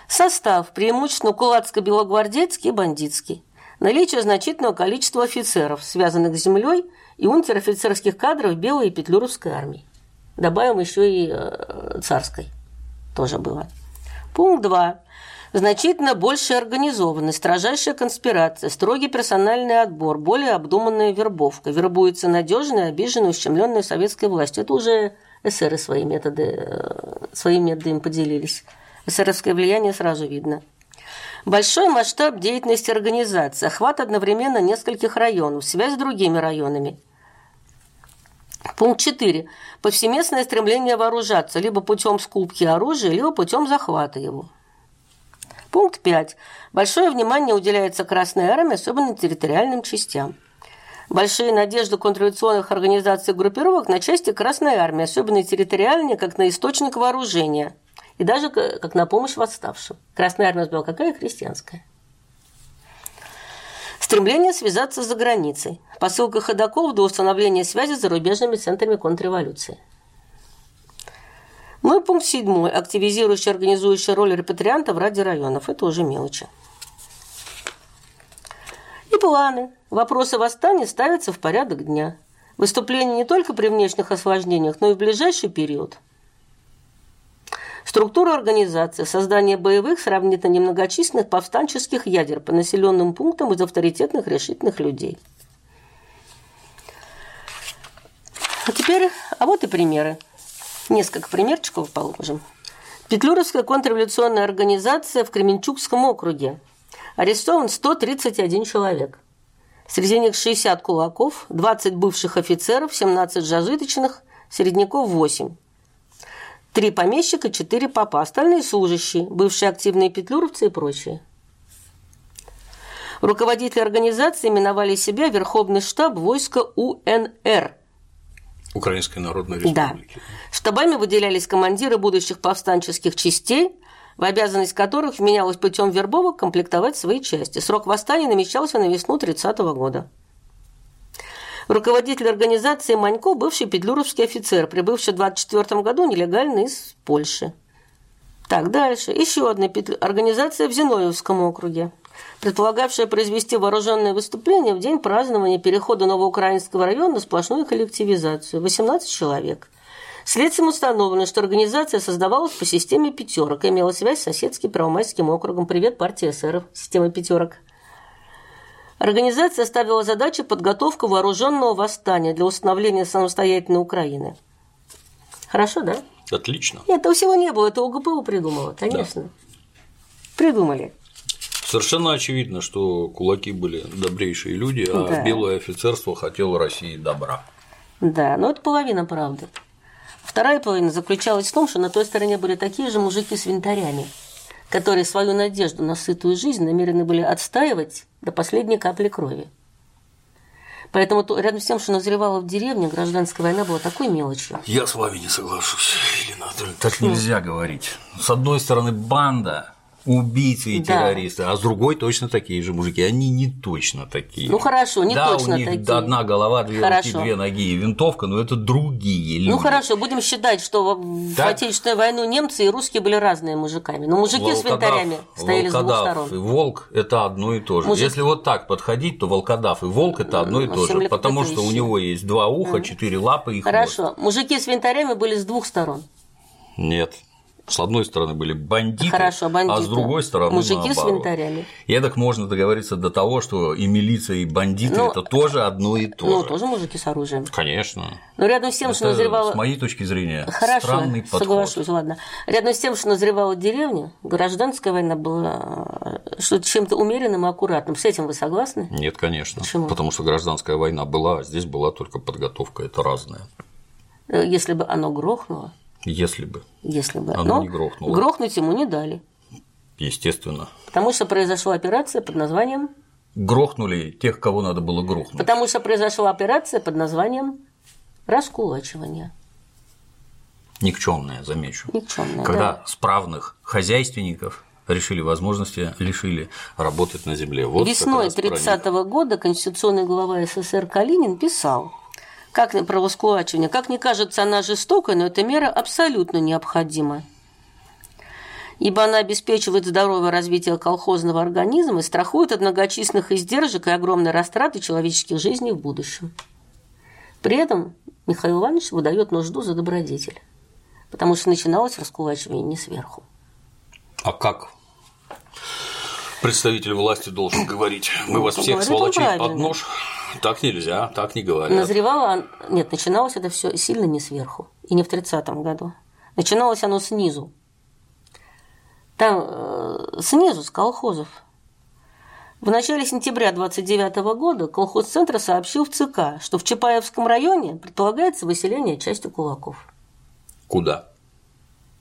Состав преимущественно кулацко-белогвардейский и бандитский. Наличие значительного количества офицеров, связанных с землей, и унтер-офицерских кадров белой и петлюровской армии. Добавим еще и э, царской. Тоже было. Пункт 2. Значительно большая организованность, строжайшая конспирация, строгий персональный отбор, более обдуманная вербовка. Вербуется надежная, обиженная, ущемленная советской властью. Это уже эсеры свои методы, э, своими методами поделились. Эсеровское влияние сразу видно. Большой масштаб деятельности организации, охват одновременно нескольких районов, связь с другими районами. Пункт 4. Повсеместное стремление вооружаться либо путем скупки оружия, либо путем захвата его. Пункт 5. Большое внимание уделяется Красной Армии, особенно территориальным частям. Большие надежды контрреволюционных организаций и группировок на части Красной Армии, особенно территориальные, как на источник вооружения, и даже как на помощь восставшим. Красная Армия была какая? Крестьянская. Стремление связаться за границей. Посылка ходоков до установления связи с зарубежными центрами контрреволюции. Ну и пункт седьмой. Активизирующий, организующий роль репатриантов ради районов. Это уже мелочи. И планы. Вопросы восстания ставятся в порядок дня. Выступления не только при внешних осложнениях, но и в ближайший период. Структура организации, создание боевых, сравнительно немногочисленных повстанческих ядер по населенным пунктам из авторитетных решительных людей. А теперь, а вот и примеры. Несколько примерчиков положим. Петлюровская контрреволюционная организация в Кременчугском округе. Арестован 131 человек. Среди них 60 кулаков, 20 бывших офицеров, 17 зажиточных, середняков 8. Три помещика, четыре папа, остальные служащие, бывшие активные петлюровцы и прочие. Руководители организации именовали себя Верховный штаб войска УНР. Украинской Народной Республики. Да. Штабами выделялись командиры будущих повстанческих частей, в обязанность которых вменялось путем вербовок комплектовать свои части. Срок восстания намечался на весну 30 -го года. Руководитель организации Манько – бывший петлюровский офицер, прибывший в 24 году нелегально из Польши. Так, дальше. Еще одна петлю... организация в Зиновьевском округе, предполагавшая произвести вооруженное выступление в день празднования перехода Новоукраинского района на сплошную коллективизацию – 18 человек. Следствием установлено, что организация создавалась по системе пятерок и имела связь с соседским Первомайским округом. Привет, партия эсеров, система пятерок. Организация ставила задачу подготовку вооруженного восстания для установления самостоятельной Украины. Хорошо, да? Отлично. Нет, этого всего не было, это УГПУ придумала, конечно. Да. Придумали. Совершенно очевидно, что кулаки были добрейшие люди, а да. белое офицерство хотело России добра. Да, но это половина правды. Вторая половина заключалась в том, что на той стороне были такие же мужики с винтарями, которые свою надежду на сытую жизнь намерены были отстаивать до последней капли крови. Поэтому рядом с тем, что назревало в деревне, гражданская война была такой мелочью. Я с вами не соглашусь, Елена Так нельзя говорить. С одной стороны, банда убийцы и да. террористы, а с другой точно такие же мужики. Они не точно такие. Ну хорошо, не да, точно у них такие. одна голова, две хорошо. руки, две ноги и винтовка, но это другие люди. Ну хорошо, будем считать, что в так? Отечественную войну немцы и русские были разные мужиками. Но мужики волкодав, с винтарями стояли с двух сторон. и волк – это одно и то же. Мужик... Если вот так подходить, то волкодав и волк – это одно и то же. Потому что у него есть два уха, четыре лапы и хвост. Хорошо, мужики с винтарями были с двух сторон. Нет. С одной стороны были бандиты, Хорошо, бандиты. а с другой стороны Мужики наоборот. с винтарями. И так можно договориться до того, что и милиция, и бандиты ну, это тоже одно и то ну, же. Ну, тоже мужики с оружием. Конечно. Но рядом с тем, это, что назревало. С моей точки зрения, Хорошо, странный подход. соглашусь, ладно. Рядом с тем, что назревала деревня, гражданская война была что чем-то умеренным и аккуратным. С этим вы согласны? Нет, конечно. Почему? Потому что гражданская война была, а здесь была только подготовка. Это разное. Если бы оно грохнуло, если бы. Если бы. Оно Но не грохнуло. Грохнуть ему не дали. Естественно. Потому что произошла операция под названием... Грохнули тех, кого надо было грохнуть. Потому что произошла операция под названием раскулачивание. Никчемная, замечу. Никчемная, Когда да. справных хозяйственников решили возможности, лишили работать на земле. Вот Весной 30 -го года конституционный глава СССР Калинин писал, как про воскулачивание, как не кажется она жестокой, но эта мера абсолютно необходима ибо она обеспечивает здоровое развитие колхозного организма и страхует от многочисленных издержек и огромной растраты человеческих жизней в будущем. При этом Михаил Иванович выдает нужду за добродетель, потому что начиналось раскулачивание не сверху. А как представитель власти должен говорить? Мы ну, вас всех сволочей под нож? Так нельзя, так не говорят. Назревало, нет, начиналось это все сильно не сверху, и не в 30-м году. Начиналось оно снизу. Там э, снизу, с колхозов. В начале сентября 29 года колхозцентр сообщил в ЦК, что в Чапаевском районе предполагается выселение части кулаков. Куда?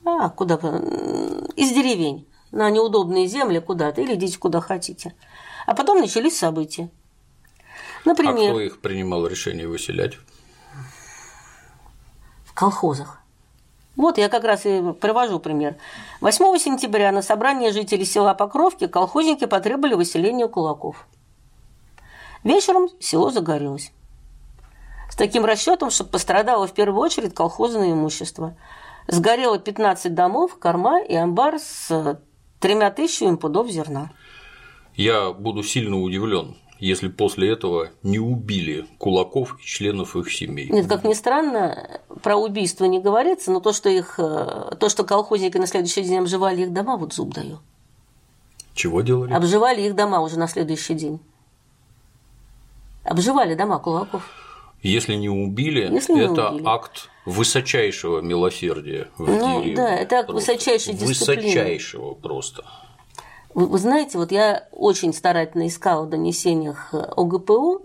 А, куда? Из деревень. На неудобные земли куда-то. Или идите куда хотите. А потом начались события. Например, а кто их принимал решение выселять? В колхозах. Вот я как раз и привожу пример. 8 сентября на собрании жителей села Покровки колхозники потребовали выселения кулаков. Вечером село загорелось. С таким расчетом, чтобы пострадало в первую очередь колхозное имущество. Сгорело 15 домов, корма и амбар с тремя тысячами пудов зерна. Я буду сильно удивлен, если после этого не убили кулаков и членов их семей. Нет, как ни странно, про убийство не говорится, но то, что их, э, то, что колхозники на следующий день обживали их дома, вот зуб даю. Чего делали? Обживали их дома уже на следующий день. Обживали дома кулаков. Если не убили, Если не это убили. акт высочайшего милосердия в ну, деревне. Да, это акт высочайшей дисциплины. Высочайшего просто. Вы, вы знаете, вот я очень старательно искала в донесениях ОГПУ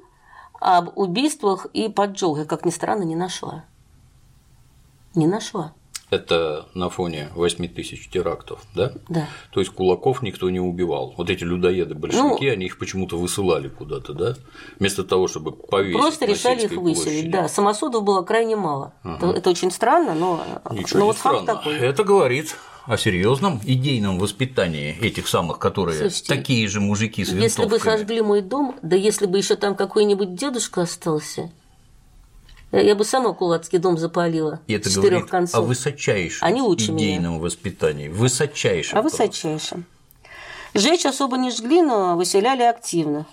об убийствах и поджогах, как ни странно, не нашла. Не нашла. Это на фоне 8 тысяч терактов, да? Да. То есть кулаков никто не убивал. Вот эти людоеды большевики, ну, они их почему-то высылали куда-то, да? Вместо того, чтобы повесить. Просто решали их выселить, да. Самосудов было крайне мало. Ага. Это, это очень странно, но, Ничего но вот странно. факт такой. Это говорит о серьезном идейном воспитании этих самых, которые Слушайте, такие же мужики с винтовками. Если бы сожгли мой дом, да если бы еще там какой-нибудь дедушка остался, я бы сама кулацкий дом запалила. И это говорит концов. о высочайшем Они лучше идейном меня. воспитании. Высочайшем. О высочайшем. Жечь особо не жгли, но выселяли активно.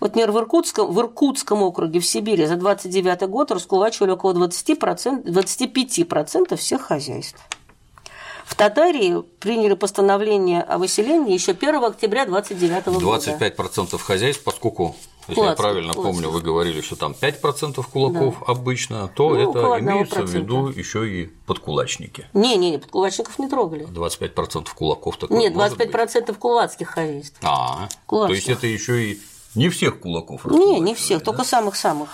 Вот, например, в Иркутском, в Иркутском округе в Сибири за 29 год раскулачивали около 20%, 25% всех хозяйств. В Татарии приняли постановление о выселении еще 1 октября 29 года. 25% хозяйств, поскольку если я правильно Кулацкий. помню, вы говорили, что там 5% кулаков да. обычно, то ну, это имеется в виду еще и подкулачники. Не, не, не, подкулачников не трогали. 25% кулаков такое Нет, 25% быть? кулацких хозяйств. А, кулацких. то есть это еще и не всех кулаков Не, не всех, да? только самых-самых.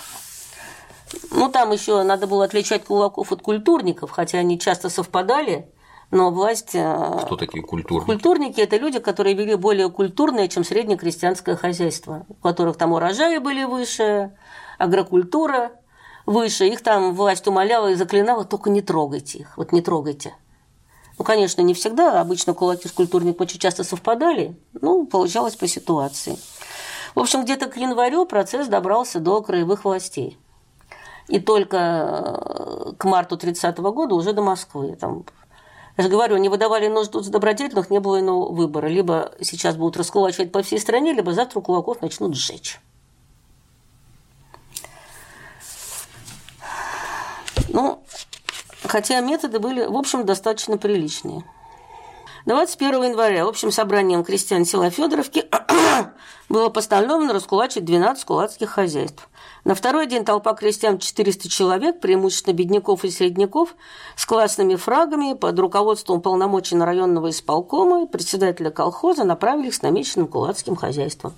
Ну, там еще надо было отличать кулаков от культурников, хотя они часто совпадали но власть... Э, Кто такие культурники? Культурники – это люди, которые вели более культурное, чем среднекрестьянское хозяйство, у которых там урожаи были выше, агрокультура выше, их там власть умоляла и заклинала, только не трогайте их, вот не трогайте. Ну, конечно, не всегда, обычно кулаки с культурником очень часто совпадали, ну, получалось по ситуации. В общем, где-то к январю процесс добрался до краевых властей. И только э, к марту 30 -го года уже до Москвы. Там я же говорю, не выдавали нож тут добродетельных, не было иного выбора. Либо сейчас будут раскулачивать по всей стране, либо завтра кулаков начнут сжечь. Ну, хотя методы были, в общем, достаточно приличные. 21 января общим собранием крестьян села Федоровки было постановлено раскулачить 12 кулацких хозяйств. На второй день толпа крестьян 400 человек, преимущественно бедняков и средняков, с классными фрагами под руководством полномочий районного исполкома и председателя колхоза направились к намеченным кулацким хозяйствам.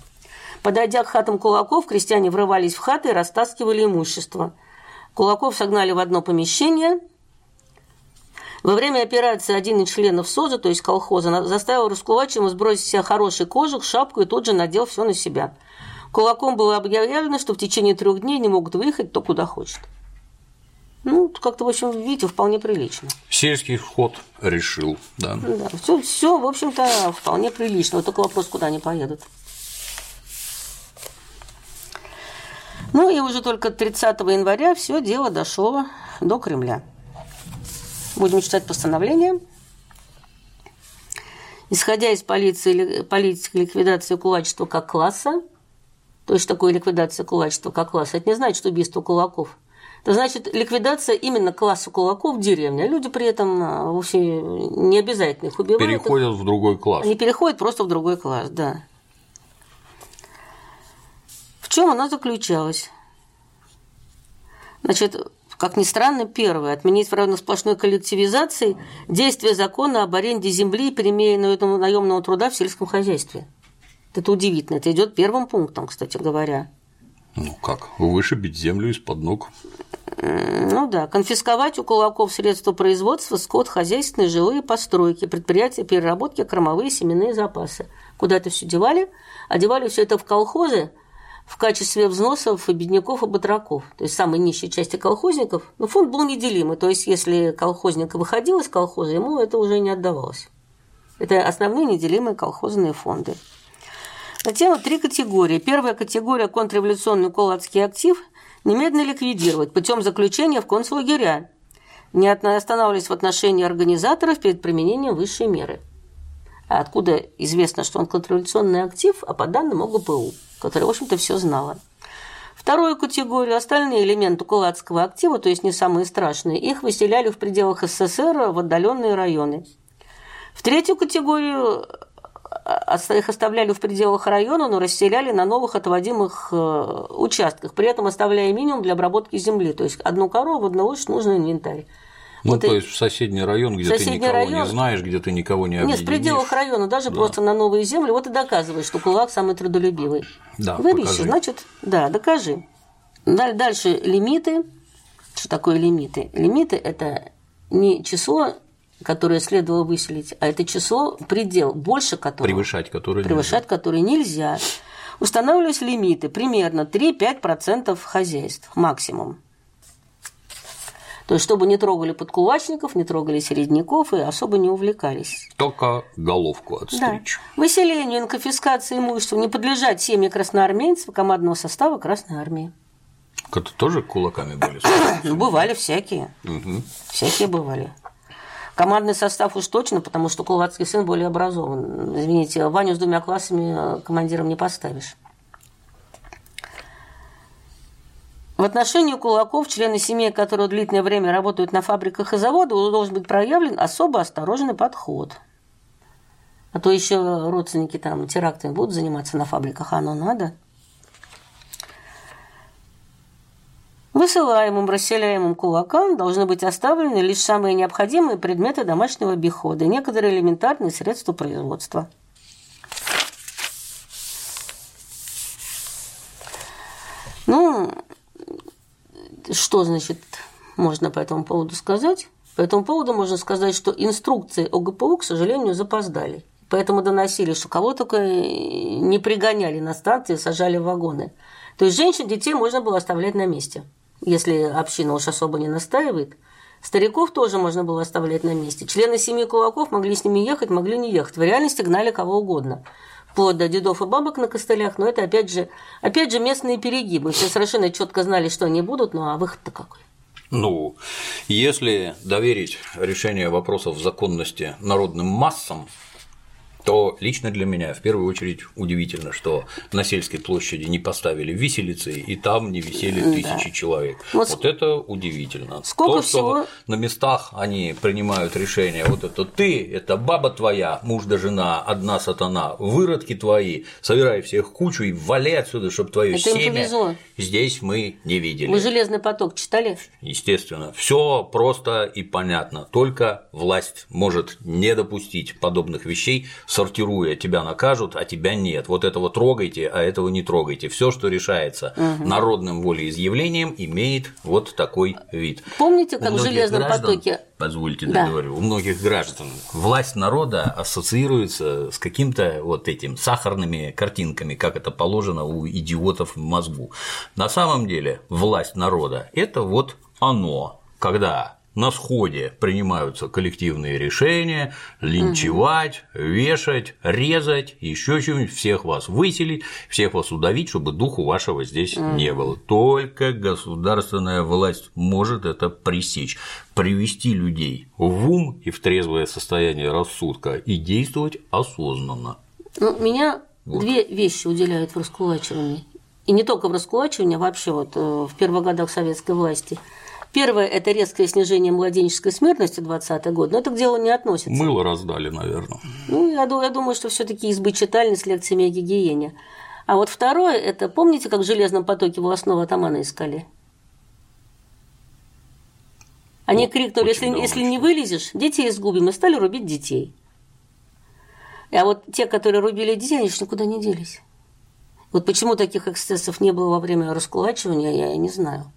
Подойдя к хатам кулаков, крестьяне врывались в хаты и растаскивали имущество. Кулаков согнали в одно помещение – во время операции один из членов СОЗа, то есть колхоза, заставил Раскулачева сбросить себе хороший кожух, шапку и тут же надел все на себя. Кулаком было объявлено, что в течение трех дней не могут выехать то, куда хочет. Ну, как-то, в общем, видите, вполне прилично. Сельский ход решил, да. Да, все, все в общем-то, вполне прилично. Вот только вопрос, куда они поедут. Ну и уже только 30 января все дело дошло до Кремля. Будем читать постановление. Исходя из полиции, политики ликвидации кулачества как класса, то есть такое ликвидация кулачества как класса, это не значит, что убийство кулаков. Это значит ликвидация именно класса кулаков в деревне. Люди при этом а, вовсе не обязательно их убивают. Переходят в другой класс. Они переходят просто в другой класс, да. В чем она заключалась? Значит, как ни странно, первое – отменить в равносплошной коллективизации действие закона об аренде земли и перемене наемного труда в сельском хозяйстве. Это удивительно. Это идет первым пунктом, кстати говоря. Ну как? Вышибить землю из-под ног. Ну да, конфисковать у кулаков средства производства, скот, хозяйственные, жилые постройки, предприятия переработки, кормовые, семенные запасы. Куда это все девали? Одевали все это в колхозы, в качестве взносов и бедняков и батраков, то есть самой нищей части колхозников. Но фонд был неделимый, то есть если колхозник выходил из колхоза, ему это уже не отдавалось. Это основные неделимые колхозные фонды. Затем три категории. Первая категория – контрреволюционный кулацкий актив – немедленно ликвидировать путем заключения в концлагеря, не останавливаясь в отношении организаторов перед применением высшей меры. А откуда известно, что он контрреволюционный актив, а по данным ОГПУ – которая, в общем-то, все знала. Вторую категорию, остальные элементы кулацкого актива, то есть не самые страшные, их выселяли в пределах СССР в отдаленные районы. В третью категорию их оставляли в пределах района, но расселяли на новых отводимых э, участках, при этом оставляя минимум для обработки земли, то есть одну корову, одного нужный инвентарь. Ну, вот то есть в соседний район, где соседний ты никого район... не знаешь, где ты никого не объединишь. Нет, в пределах района, даже да. просто на новые земли, вот и доказывает, что кулак самый трудолюбивый. Да, Выбери, значит, да, докажи. Дальше лимиты. Что такое лимиты? Лимиты – это не число которые следовало выселить, а это число предел, больше которого Превышать которые превышать которые нельзя. Устанавливались лимиты, примерно 3-5% хозяйств максимум. То есть, чтобы не трогали подкулачников, не трогали середняков и особо не увлекались. Только головку отстричь. Да. Выселению и конфискации имущества не подлежат семьи красноармейцев командного состава Красной Армии. Это тоже кулаками были? Ну, бывали всякие. Угу. Всякие бывали. Командный состав уж точно, потому что кулацкий сын более образован. Извините, Ваню с двумя классами э, командиром не поставишь. В отношении кулаков, члены семьи, которые длительное время работают на фабриках и заводах, должен быть проявлен особо осторожный подход. А то еще родственники там терактами будут заниматься на фабриках, а оно надо. Высылаемым, расселяемым кулакам должны быть оставлены лишь самые необходимые предметы домашнего обихода некоторые элементарные средства производства. Ну, что, значит, можно по этому поводу сказать? По этому поводу можно сказать, что инструкции ОГПУ, к сожалению, запоздали. Поэтому доносили, что кого только не пригоняли на станции, сажали в вагоны. То есть женщин, детей можно было оставлять на месте, если община уж особо не настаивает. Стариков тоже можно было оставлять на месте. Члены семьи кулаков могли с ними ехать, могли не ехать. В реальности гнали кого угодно вплоть до дедов и бабок на костылях, но это опять же, опять же местные перегибы. Все совершенно четко знали, что они будут, ну а выход-то какой? Ну, если доверить решение вопросов законности народным массам, то лично для меня в первую очередь удивительно, что на сельской площади не поставили виселицы, и там не висели тысячи да. человек. Вот, вот это удивительно. Сколько То, всего... что на местах они принимают решение, вот это ты, это баба твоя, муж да жена, одна сатана, выродки твои, собирай всех кучу и вали отсюда, чтобы твое это семя здесь мы не видели. Вы «Железный поток» читали? Естественно. Все просто и понятно. Только власть может не допустить подобных вещей сортируя, тебя накажут, а тебя нет. Вот этого трогайте, а этого не трогайте. Все, что решается угу. народным волеизъявлением, имеет вот такой вид. Помните, как в железном граждан, потоке? Позвольте да. договорю. У многих граждан власть народа ассоциируется с каким-то вот этим сахарными картинками, как это положено у идиотов в мозгу. На самом деле власть народа – это вот оно, когда на сходе принимаются коллективные решения, линчевать, угу. вешать, резать, еще что-нибудь, всех вас выселить, всех вас удавить, чтобы духу вашего здесь угу. не было. Только государственная власть может это пресечь, привести людей в ум и в трезвое состояние рассудка и действовать осознанно. Ну, меня вот. две вещи уделяют в раскулачивании. И не только в раскулачивании, а вообще вот э, в первых годах советской власти – Первое – это резкое снижение младенческой смертности 20 год, но это к делу не относится. Мыло раздали, наверное. Ну, я, я думаю, что все таки избы читальни с лекциями о гигиене. А вот второе – это, помните, как в железном потоке волосного атамана искали? Они вот, крикнули, если, если не вылезешь, детей изгубим, и стали рубить детей. А вот те, которые рубили детей, они же никуда не делись. Вот почему таких эксцессов не было во время раскулачивания, я не знаю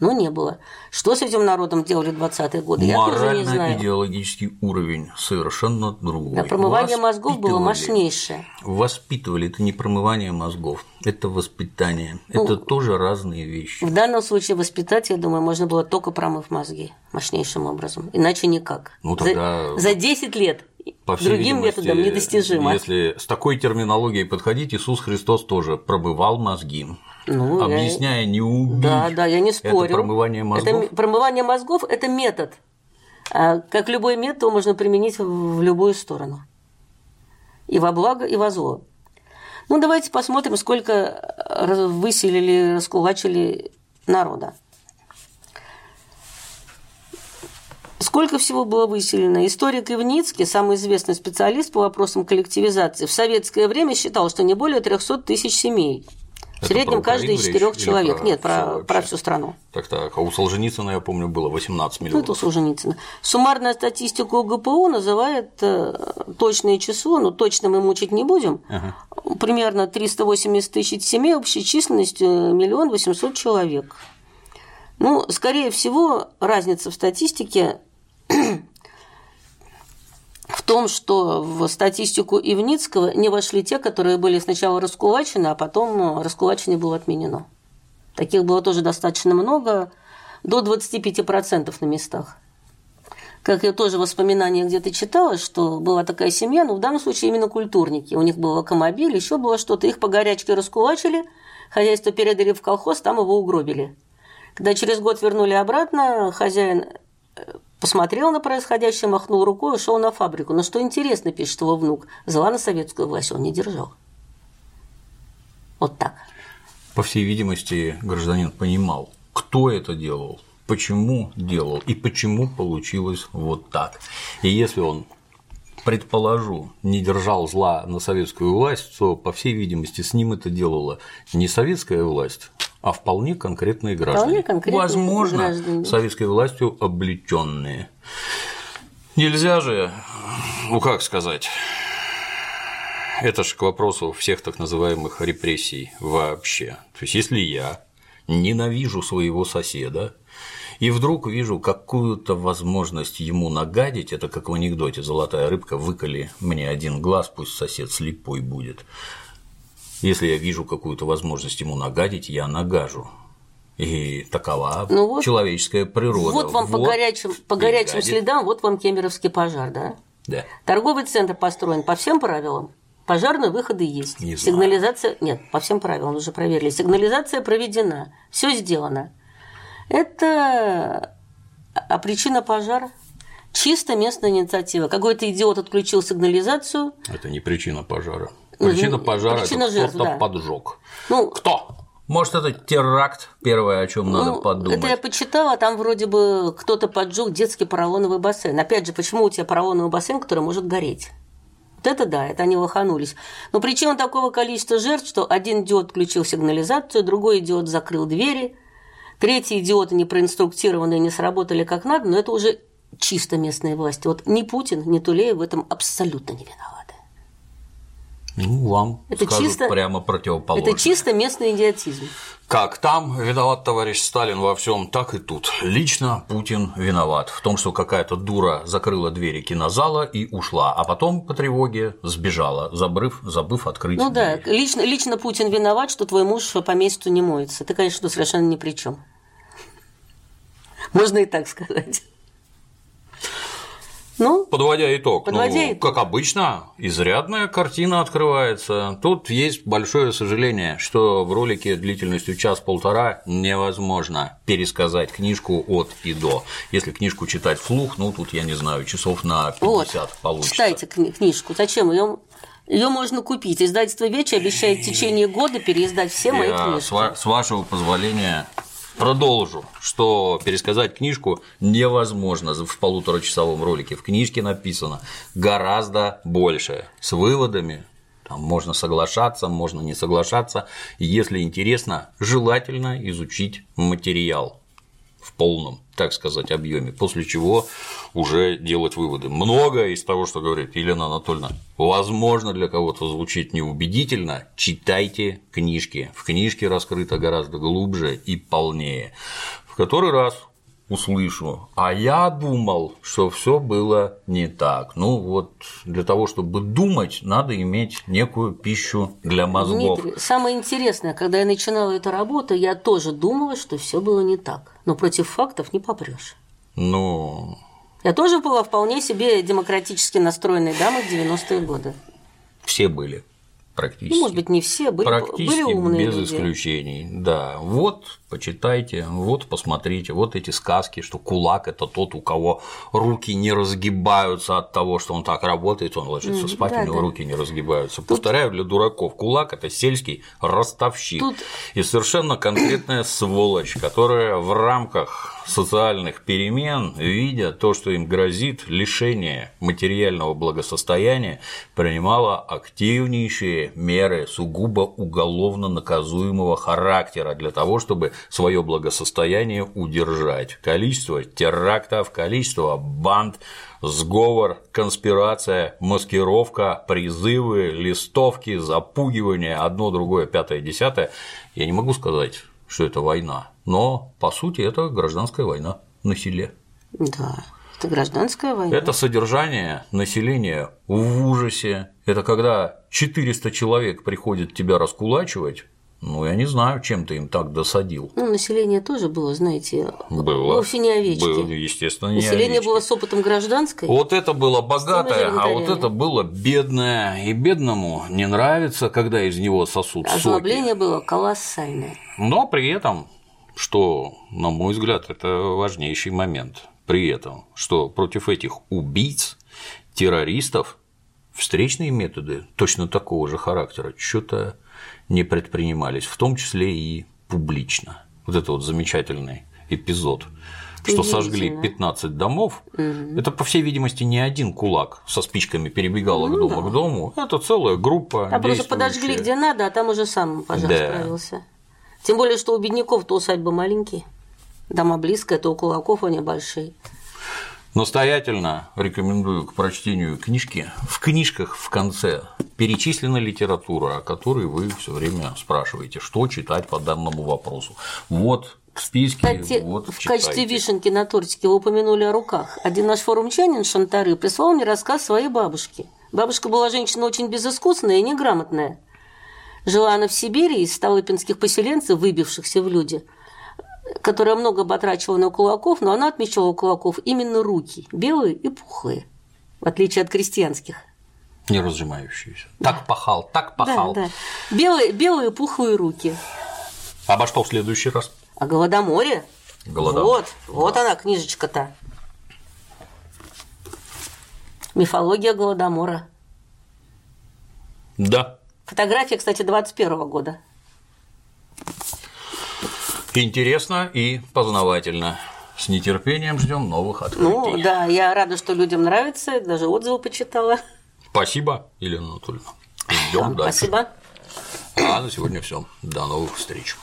но не было. Что с этим народом делали в 20-е годы, я тоже не знаю. идеологический уровень совершенно другой. Да, промывание мозгов было мощнейшее. Воспитывали, это не промывание мозгов, это воспитание. Ну, это тоже разные вещи. В данном случае воспитать, я думаю, можно было только промыв мозги мощнейшим образом, иначе никак. Ну, тогда... за, за 10 лет по другим методом недостижимо. Если с такой терминологией подходить, Иисус Христос тоже промывал мозги. Ну, объясняя, я... не убить. Да, да, я не спорю. Это промывание мозгов. Это, промывание мозгов – это метод. А как любой метод, его можно применить в любую сторону. И во благо, и во зло. Ну, давайте посмотрим, сколько выселили, раскулачили народа. Сколько всего было выселено? Историк Ивницкий, самый известный специалист по вопросам коллективизации, в советское время считал, что не более 300 тысяч семей – в среднем каждый из четырех человек. Про Нет, про, про всю страну. Так, так. А у Солженицына, я помню, было 18 миллионов. Ну, это у Солженицына. Суммарная статистика УГПУ называет э, точное число, но точно мы мучить не будем. Ага. Примерно 380 тысяч семей общей численностью миллион восемьсот человек. Ну, скорее всего, разница в статистике том, что в статистику Ивницкого не вошли те, которые были сначала раскулачены, а потом раскулачение было отменено. Таких было тоже достаточно много, до 25% на местах. Как я тоже воспоминания где-то читала, что была такая семья, но в данном случае именно культурники. У них был локомобиль, еще было что-то. Их по горячке раскулачили, хозяйство передали в колхоз, там его угробили. Когда через год вернули обратно, хозяин э, посмотрел на происходящее, махнул рукой, ушел на фабрику. Но что интересно, пишет его внук, зла на советскую власть он не держал. Вот так. По всей видимости, гражданин понимал, кто это делал, почему делал и почему получилось вот так. И если он предположу, не держал зла на советскую власть, то, по всей видимости, с ним это делала не советская власть, а вполне конкретные граждане. Вполне конкретные Возможно, граждане. советской властью облеченные. Нельзя же, ну как сказать, это же к вопросу всех так называемых репрессий вообще. То есть, если я ненавижу своего соседа, и вдруг вижу какую-то возможность ему нагадить, это как в анекдоте «Золотая рыбка, выколи мне один глаз, пусть сосед слепой будет». Если я вижу какую-то возможность ему нагадить, я нагажу. И такова Ну вот- человеческая природа. Вот вам по Вот горячим, по горячим гадит. следам, вот вам Кемеровский пожар, да? Да. Торговый центр построен по всем правилам. Пожарные выходы есть. Не знаю. Сигнализация... Нет, по всем правилам уже проверили. Сигнализация проведена. Все сделано. Это... А причина пожара? Чисто местная инициатива. Какой-то идиот отключил сигнализацию. Это не причина пожара. Причина Мгм. пожара Причина это жертв, кто-то да. поджег. Ну, Кто? Может, это теракт, первое, о чем надо Ну, подумать. Это я почитала, там вроде бы кто-то поджег детский поролоновый бассейн. Опять же, почему у тебя поролоновый бассейн, который может гореть? Вот это да, это они лоханулись. Но причина такого количества жертв, что один идиот включил сигнализацию, другой идиот закрыл двери, третий идиоты не проинструктированные, не сработали как надо, но это уже чисто местные власти. Вот ни Путин, ни Тулеев в этом абсолютно не виноваты. Ну, вам Это скажут чисто- прямо противоположное. Это чисто местный идиотизм. Как там виноват товарищ Сталин во всем, так и тут. Лично Путин виноват в том, что какая-то дура закрыла двери кинозала и ушла, а потом по тревоге сбежала, забыв, забыв открыть Ну да, дверь. лично, лично Путин виноват, что твой муж по месту не моется. Ты, конечно, совершенно ни при чем. Можно и так сказать. Ну, Подводя итог, Подводя ну, итог. как обычно, изрядная картина открывается. Тут есть большое сожаление, что в ролике длительностью час-полтора невозможно пересказать книжку от и до. Если книжку читать вслух, ну тут я не знаю, часов на 50 вот, получится. читайте кни- книжку. Зачем ее? Ее можно купить. Издательство Вечи обещает в течение года переиздать все мои Я, книжки. с вашего позволения продолжу, что пересказать книжку невозможно в полуторачасовом ролике. В книжке написано гораздо больше с выводами. Там можно соглашаться, можно не соглашаться. Если интересно, желательно изучить материал в полном, так сказать, объеме, после чего уже делать выводы. Многое из того, что говорит Елена Анатольевна, возможно, для кого-то звучит неубедительно, читайте книжки. В книжке раскрыто гораздо глубже и полнее. В который раз услышу, а я думал, что все было не так. Ну вот для того, чтобы думать, надо иметь некую пищу для мозгов. Дмитрий, самое интересное, когда я начинала эту работу, я тоже думала, что все было не так. Но против фактов не попрешь. Ну, Я тоже была вполне себе демократически настроенной дамой в 90-е годы. все были практически. Ну, может быть, не все, были, Практически были умные без люди. исключений. Да, вот почитайте, вот посмотрите, вот эти сказки, что кулак это тот, у кого руки не разгибаются от того, что он так работает, он ложится спать, да, у него да. руки не разгибаются. Повторяю для дураков, кулак это сельский ростовщик Тут- и совершенно конкретная сволочь, которая в рамках социальных перемен, видя то, что им грозит лишение материального благосостояния, принимала активнейшие меры сугубо уголовно наказуемого характера для того, чтобы свое благосостояние удержать. Количество терактов, количество банд, сговор, конспирация, маскировка, призывы, листовки, запугивание, одно, другое, пятое, десятое. Я не могу сказать, что это война, но по сути это гражданская война на селе. Да. Это гражданская война. Это содержание населения в ужасе. Это когда 400 человек приходят тебя раскулачивать, ну, я не знаю, чем ты им так досадил. Ну, население тоже было, знаете, Было. вовсе не овечки. Было, естественно, не Население овечки. было с опытом гражданской. Вот это было богатое, а вот это было бедное. И бедному не нравится, когда из него сосут соки. Озлобление было колоссальное. Но при этом, что, на мой взгляд, это важнейший момент, при этом, что против этих убийц, террористов, встречные методы точно такого же характера что-то не предпринимались, в том числе и публично. Вот это вот замечательный эпизод что сожгли Удивительно. 15 домов, это, по всей видимости, не один кулак со спичками перебегал Ну от дома к дому, это целая группа А просто подожгли где надо, а там уже сам пожар Да. справился. Тем более, что у бедняков-то усадьбы маленькие. Дома близко, это у кулаков они большие. Настоятельно рекомендую к прочтению книжки. В книжках в конце перечислена литература, о которой вы все время спрашиваете, что читать по данному вопросу. Вот в списке, Кстати, вот в читайте. качестве вишенки на тортике вы упомянули о руках. Один наш форумчанин Шантары прислал мне рассказ своей бабушки. Бабушка была женщина очень безыскусная и неграмотная. Жила она в Сибири из столыпинских поселенцев, выбившихся в люди, которая много батрачила на кулаков, но она отмечала у кулаков именно руки, белые и пухлые, в отличие от крестьянских. Не разжимающиеся. Так пахал, так пахал. Да, да. Белые, белые пухлые руки. Обо что в следующий раз? А Голодоморе? Голодомор. Вот, вот она, книжечка-то. Мифология Голодомора. Да. Фотография, кстати, 21 года. Интересно и познавательно. С нетерпением ждем новых открытий. Ну, да, я рада, что людям нравится, даже отзывы почитала. Спасибо, Елена Анатольевна. Ждем дальше. Спасибо. А на сегодня все. До новых встреч.